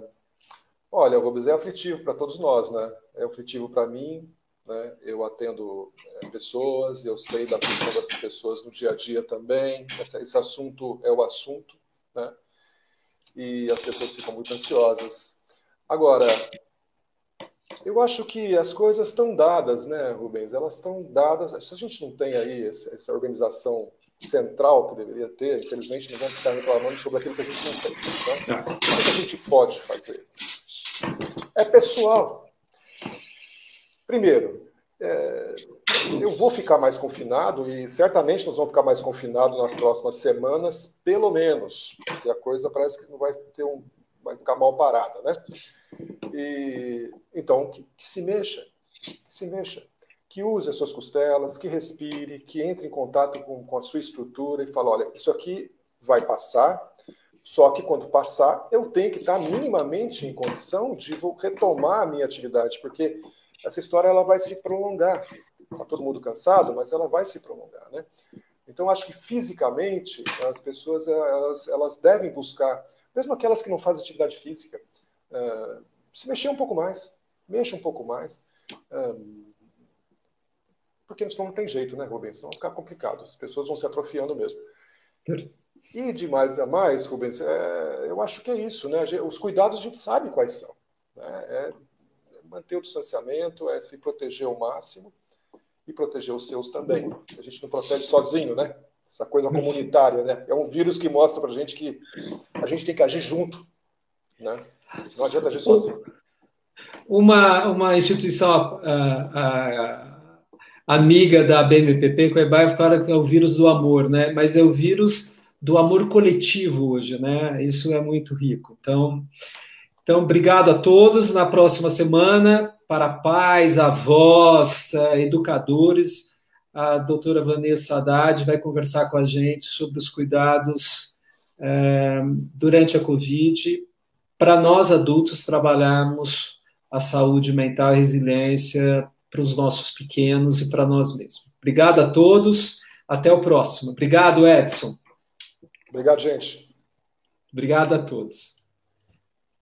B: Olha, Rubens, é aflitivo para todos nós, né? É aflitivo para mim, né? Eu atendo é, pessoas, eu sei da questão dessas pessoas no dia a dia também. Esse, esse assunto é o assunto, né? E as pessoas ficam muito ansiosas. Agora, eu acho que as coisas estão dadas, né, Rubens? Elas estão dadas. Se a gente não tem aí essa organização central que deveria ter, infelizmente não vamos ficar reclamando sobre aquilo que a gente não tem. Né? O que a gente pode fazer? É pessoal. Primeiro, é, eu vou ficar mais confinado e certamente nós vamos ficar mais confinados nas próximas semanas, pelo menos, porque a coisa parece que não vai ter um, vai ficar mal parada, né? E, então, que, que se mexa, que se mexa, que use as suas costelas, que respire, que entre em contato com, com a sua estrutura e fale, olha, isso aqui vai passar, só que quando passar, eu tenho que estar minimamente em condição de retomar a minha atividade, porque essa história ela vai se prolongar. Está todo mundo cansado, mas ela vai se prolongar, né? Então acho que fisicamente as pessoas elas, elas devem buscar, mesmo aquelas que não fazem atividade física, uh, se mexer um pouco mais, mexa um pouco mais, uh, porque senão não tem jeito, né, Rubens? Senão vai ficar complicado. As pessoas vão se atrofiando mesmo. E de mais a mais, Rubens, é, eu acho que é isso, né? Os cuidados a gente sabe quais são. Né? É, manter o distanciamento, é se proteger ao máximo e proteger os seus também. A gente não protege sozinho, né? Essa coisa comunitária, né? É um vírus que mostra para a gente que a gente tem que agir junto, né? Não adianta agir sozinho.
A: Uma, uma instituição uh, uh, amiga da BMPP, que é fala que é o vírus do amor, né? Mas é o vírus do amor coletivo hoje, né? Isso é muito rico. Então, então, obrigado a todos. Na próxima semana, para pais, avós, eh, educadores, a doutora Vanessa Haddad vai conversar com a gente sobre os cuidados é, durante a Covid, para nós adultos trabalharmos a saúde mental e resiliência para os nossos pequenos e para nós mesmos. Obrigado a todos. Até o próximo. Obrigado, Edson.
B: Obrigado, gente.
A: Obrigado a todos.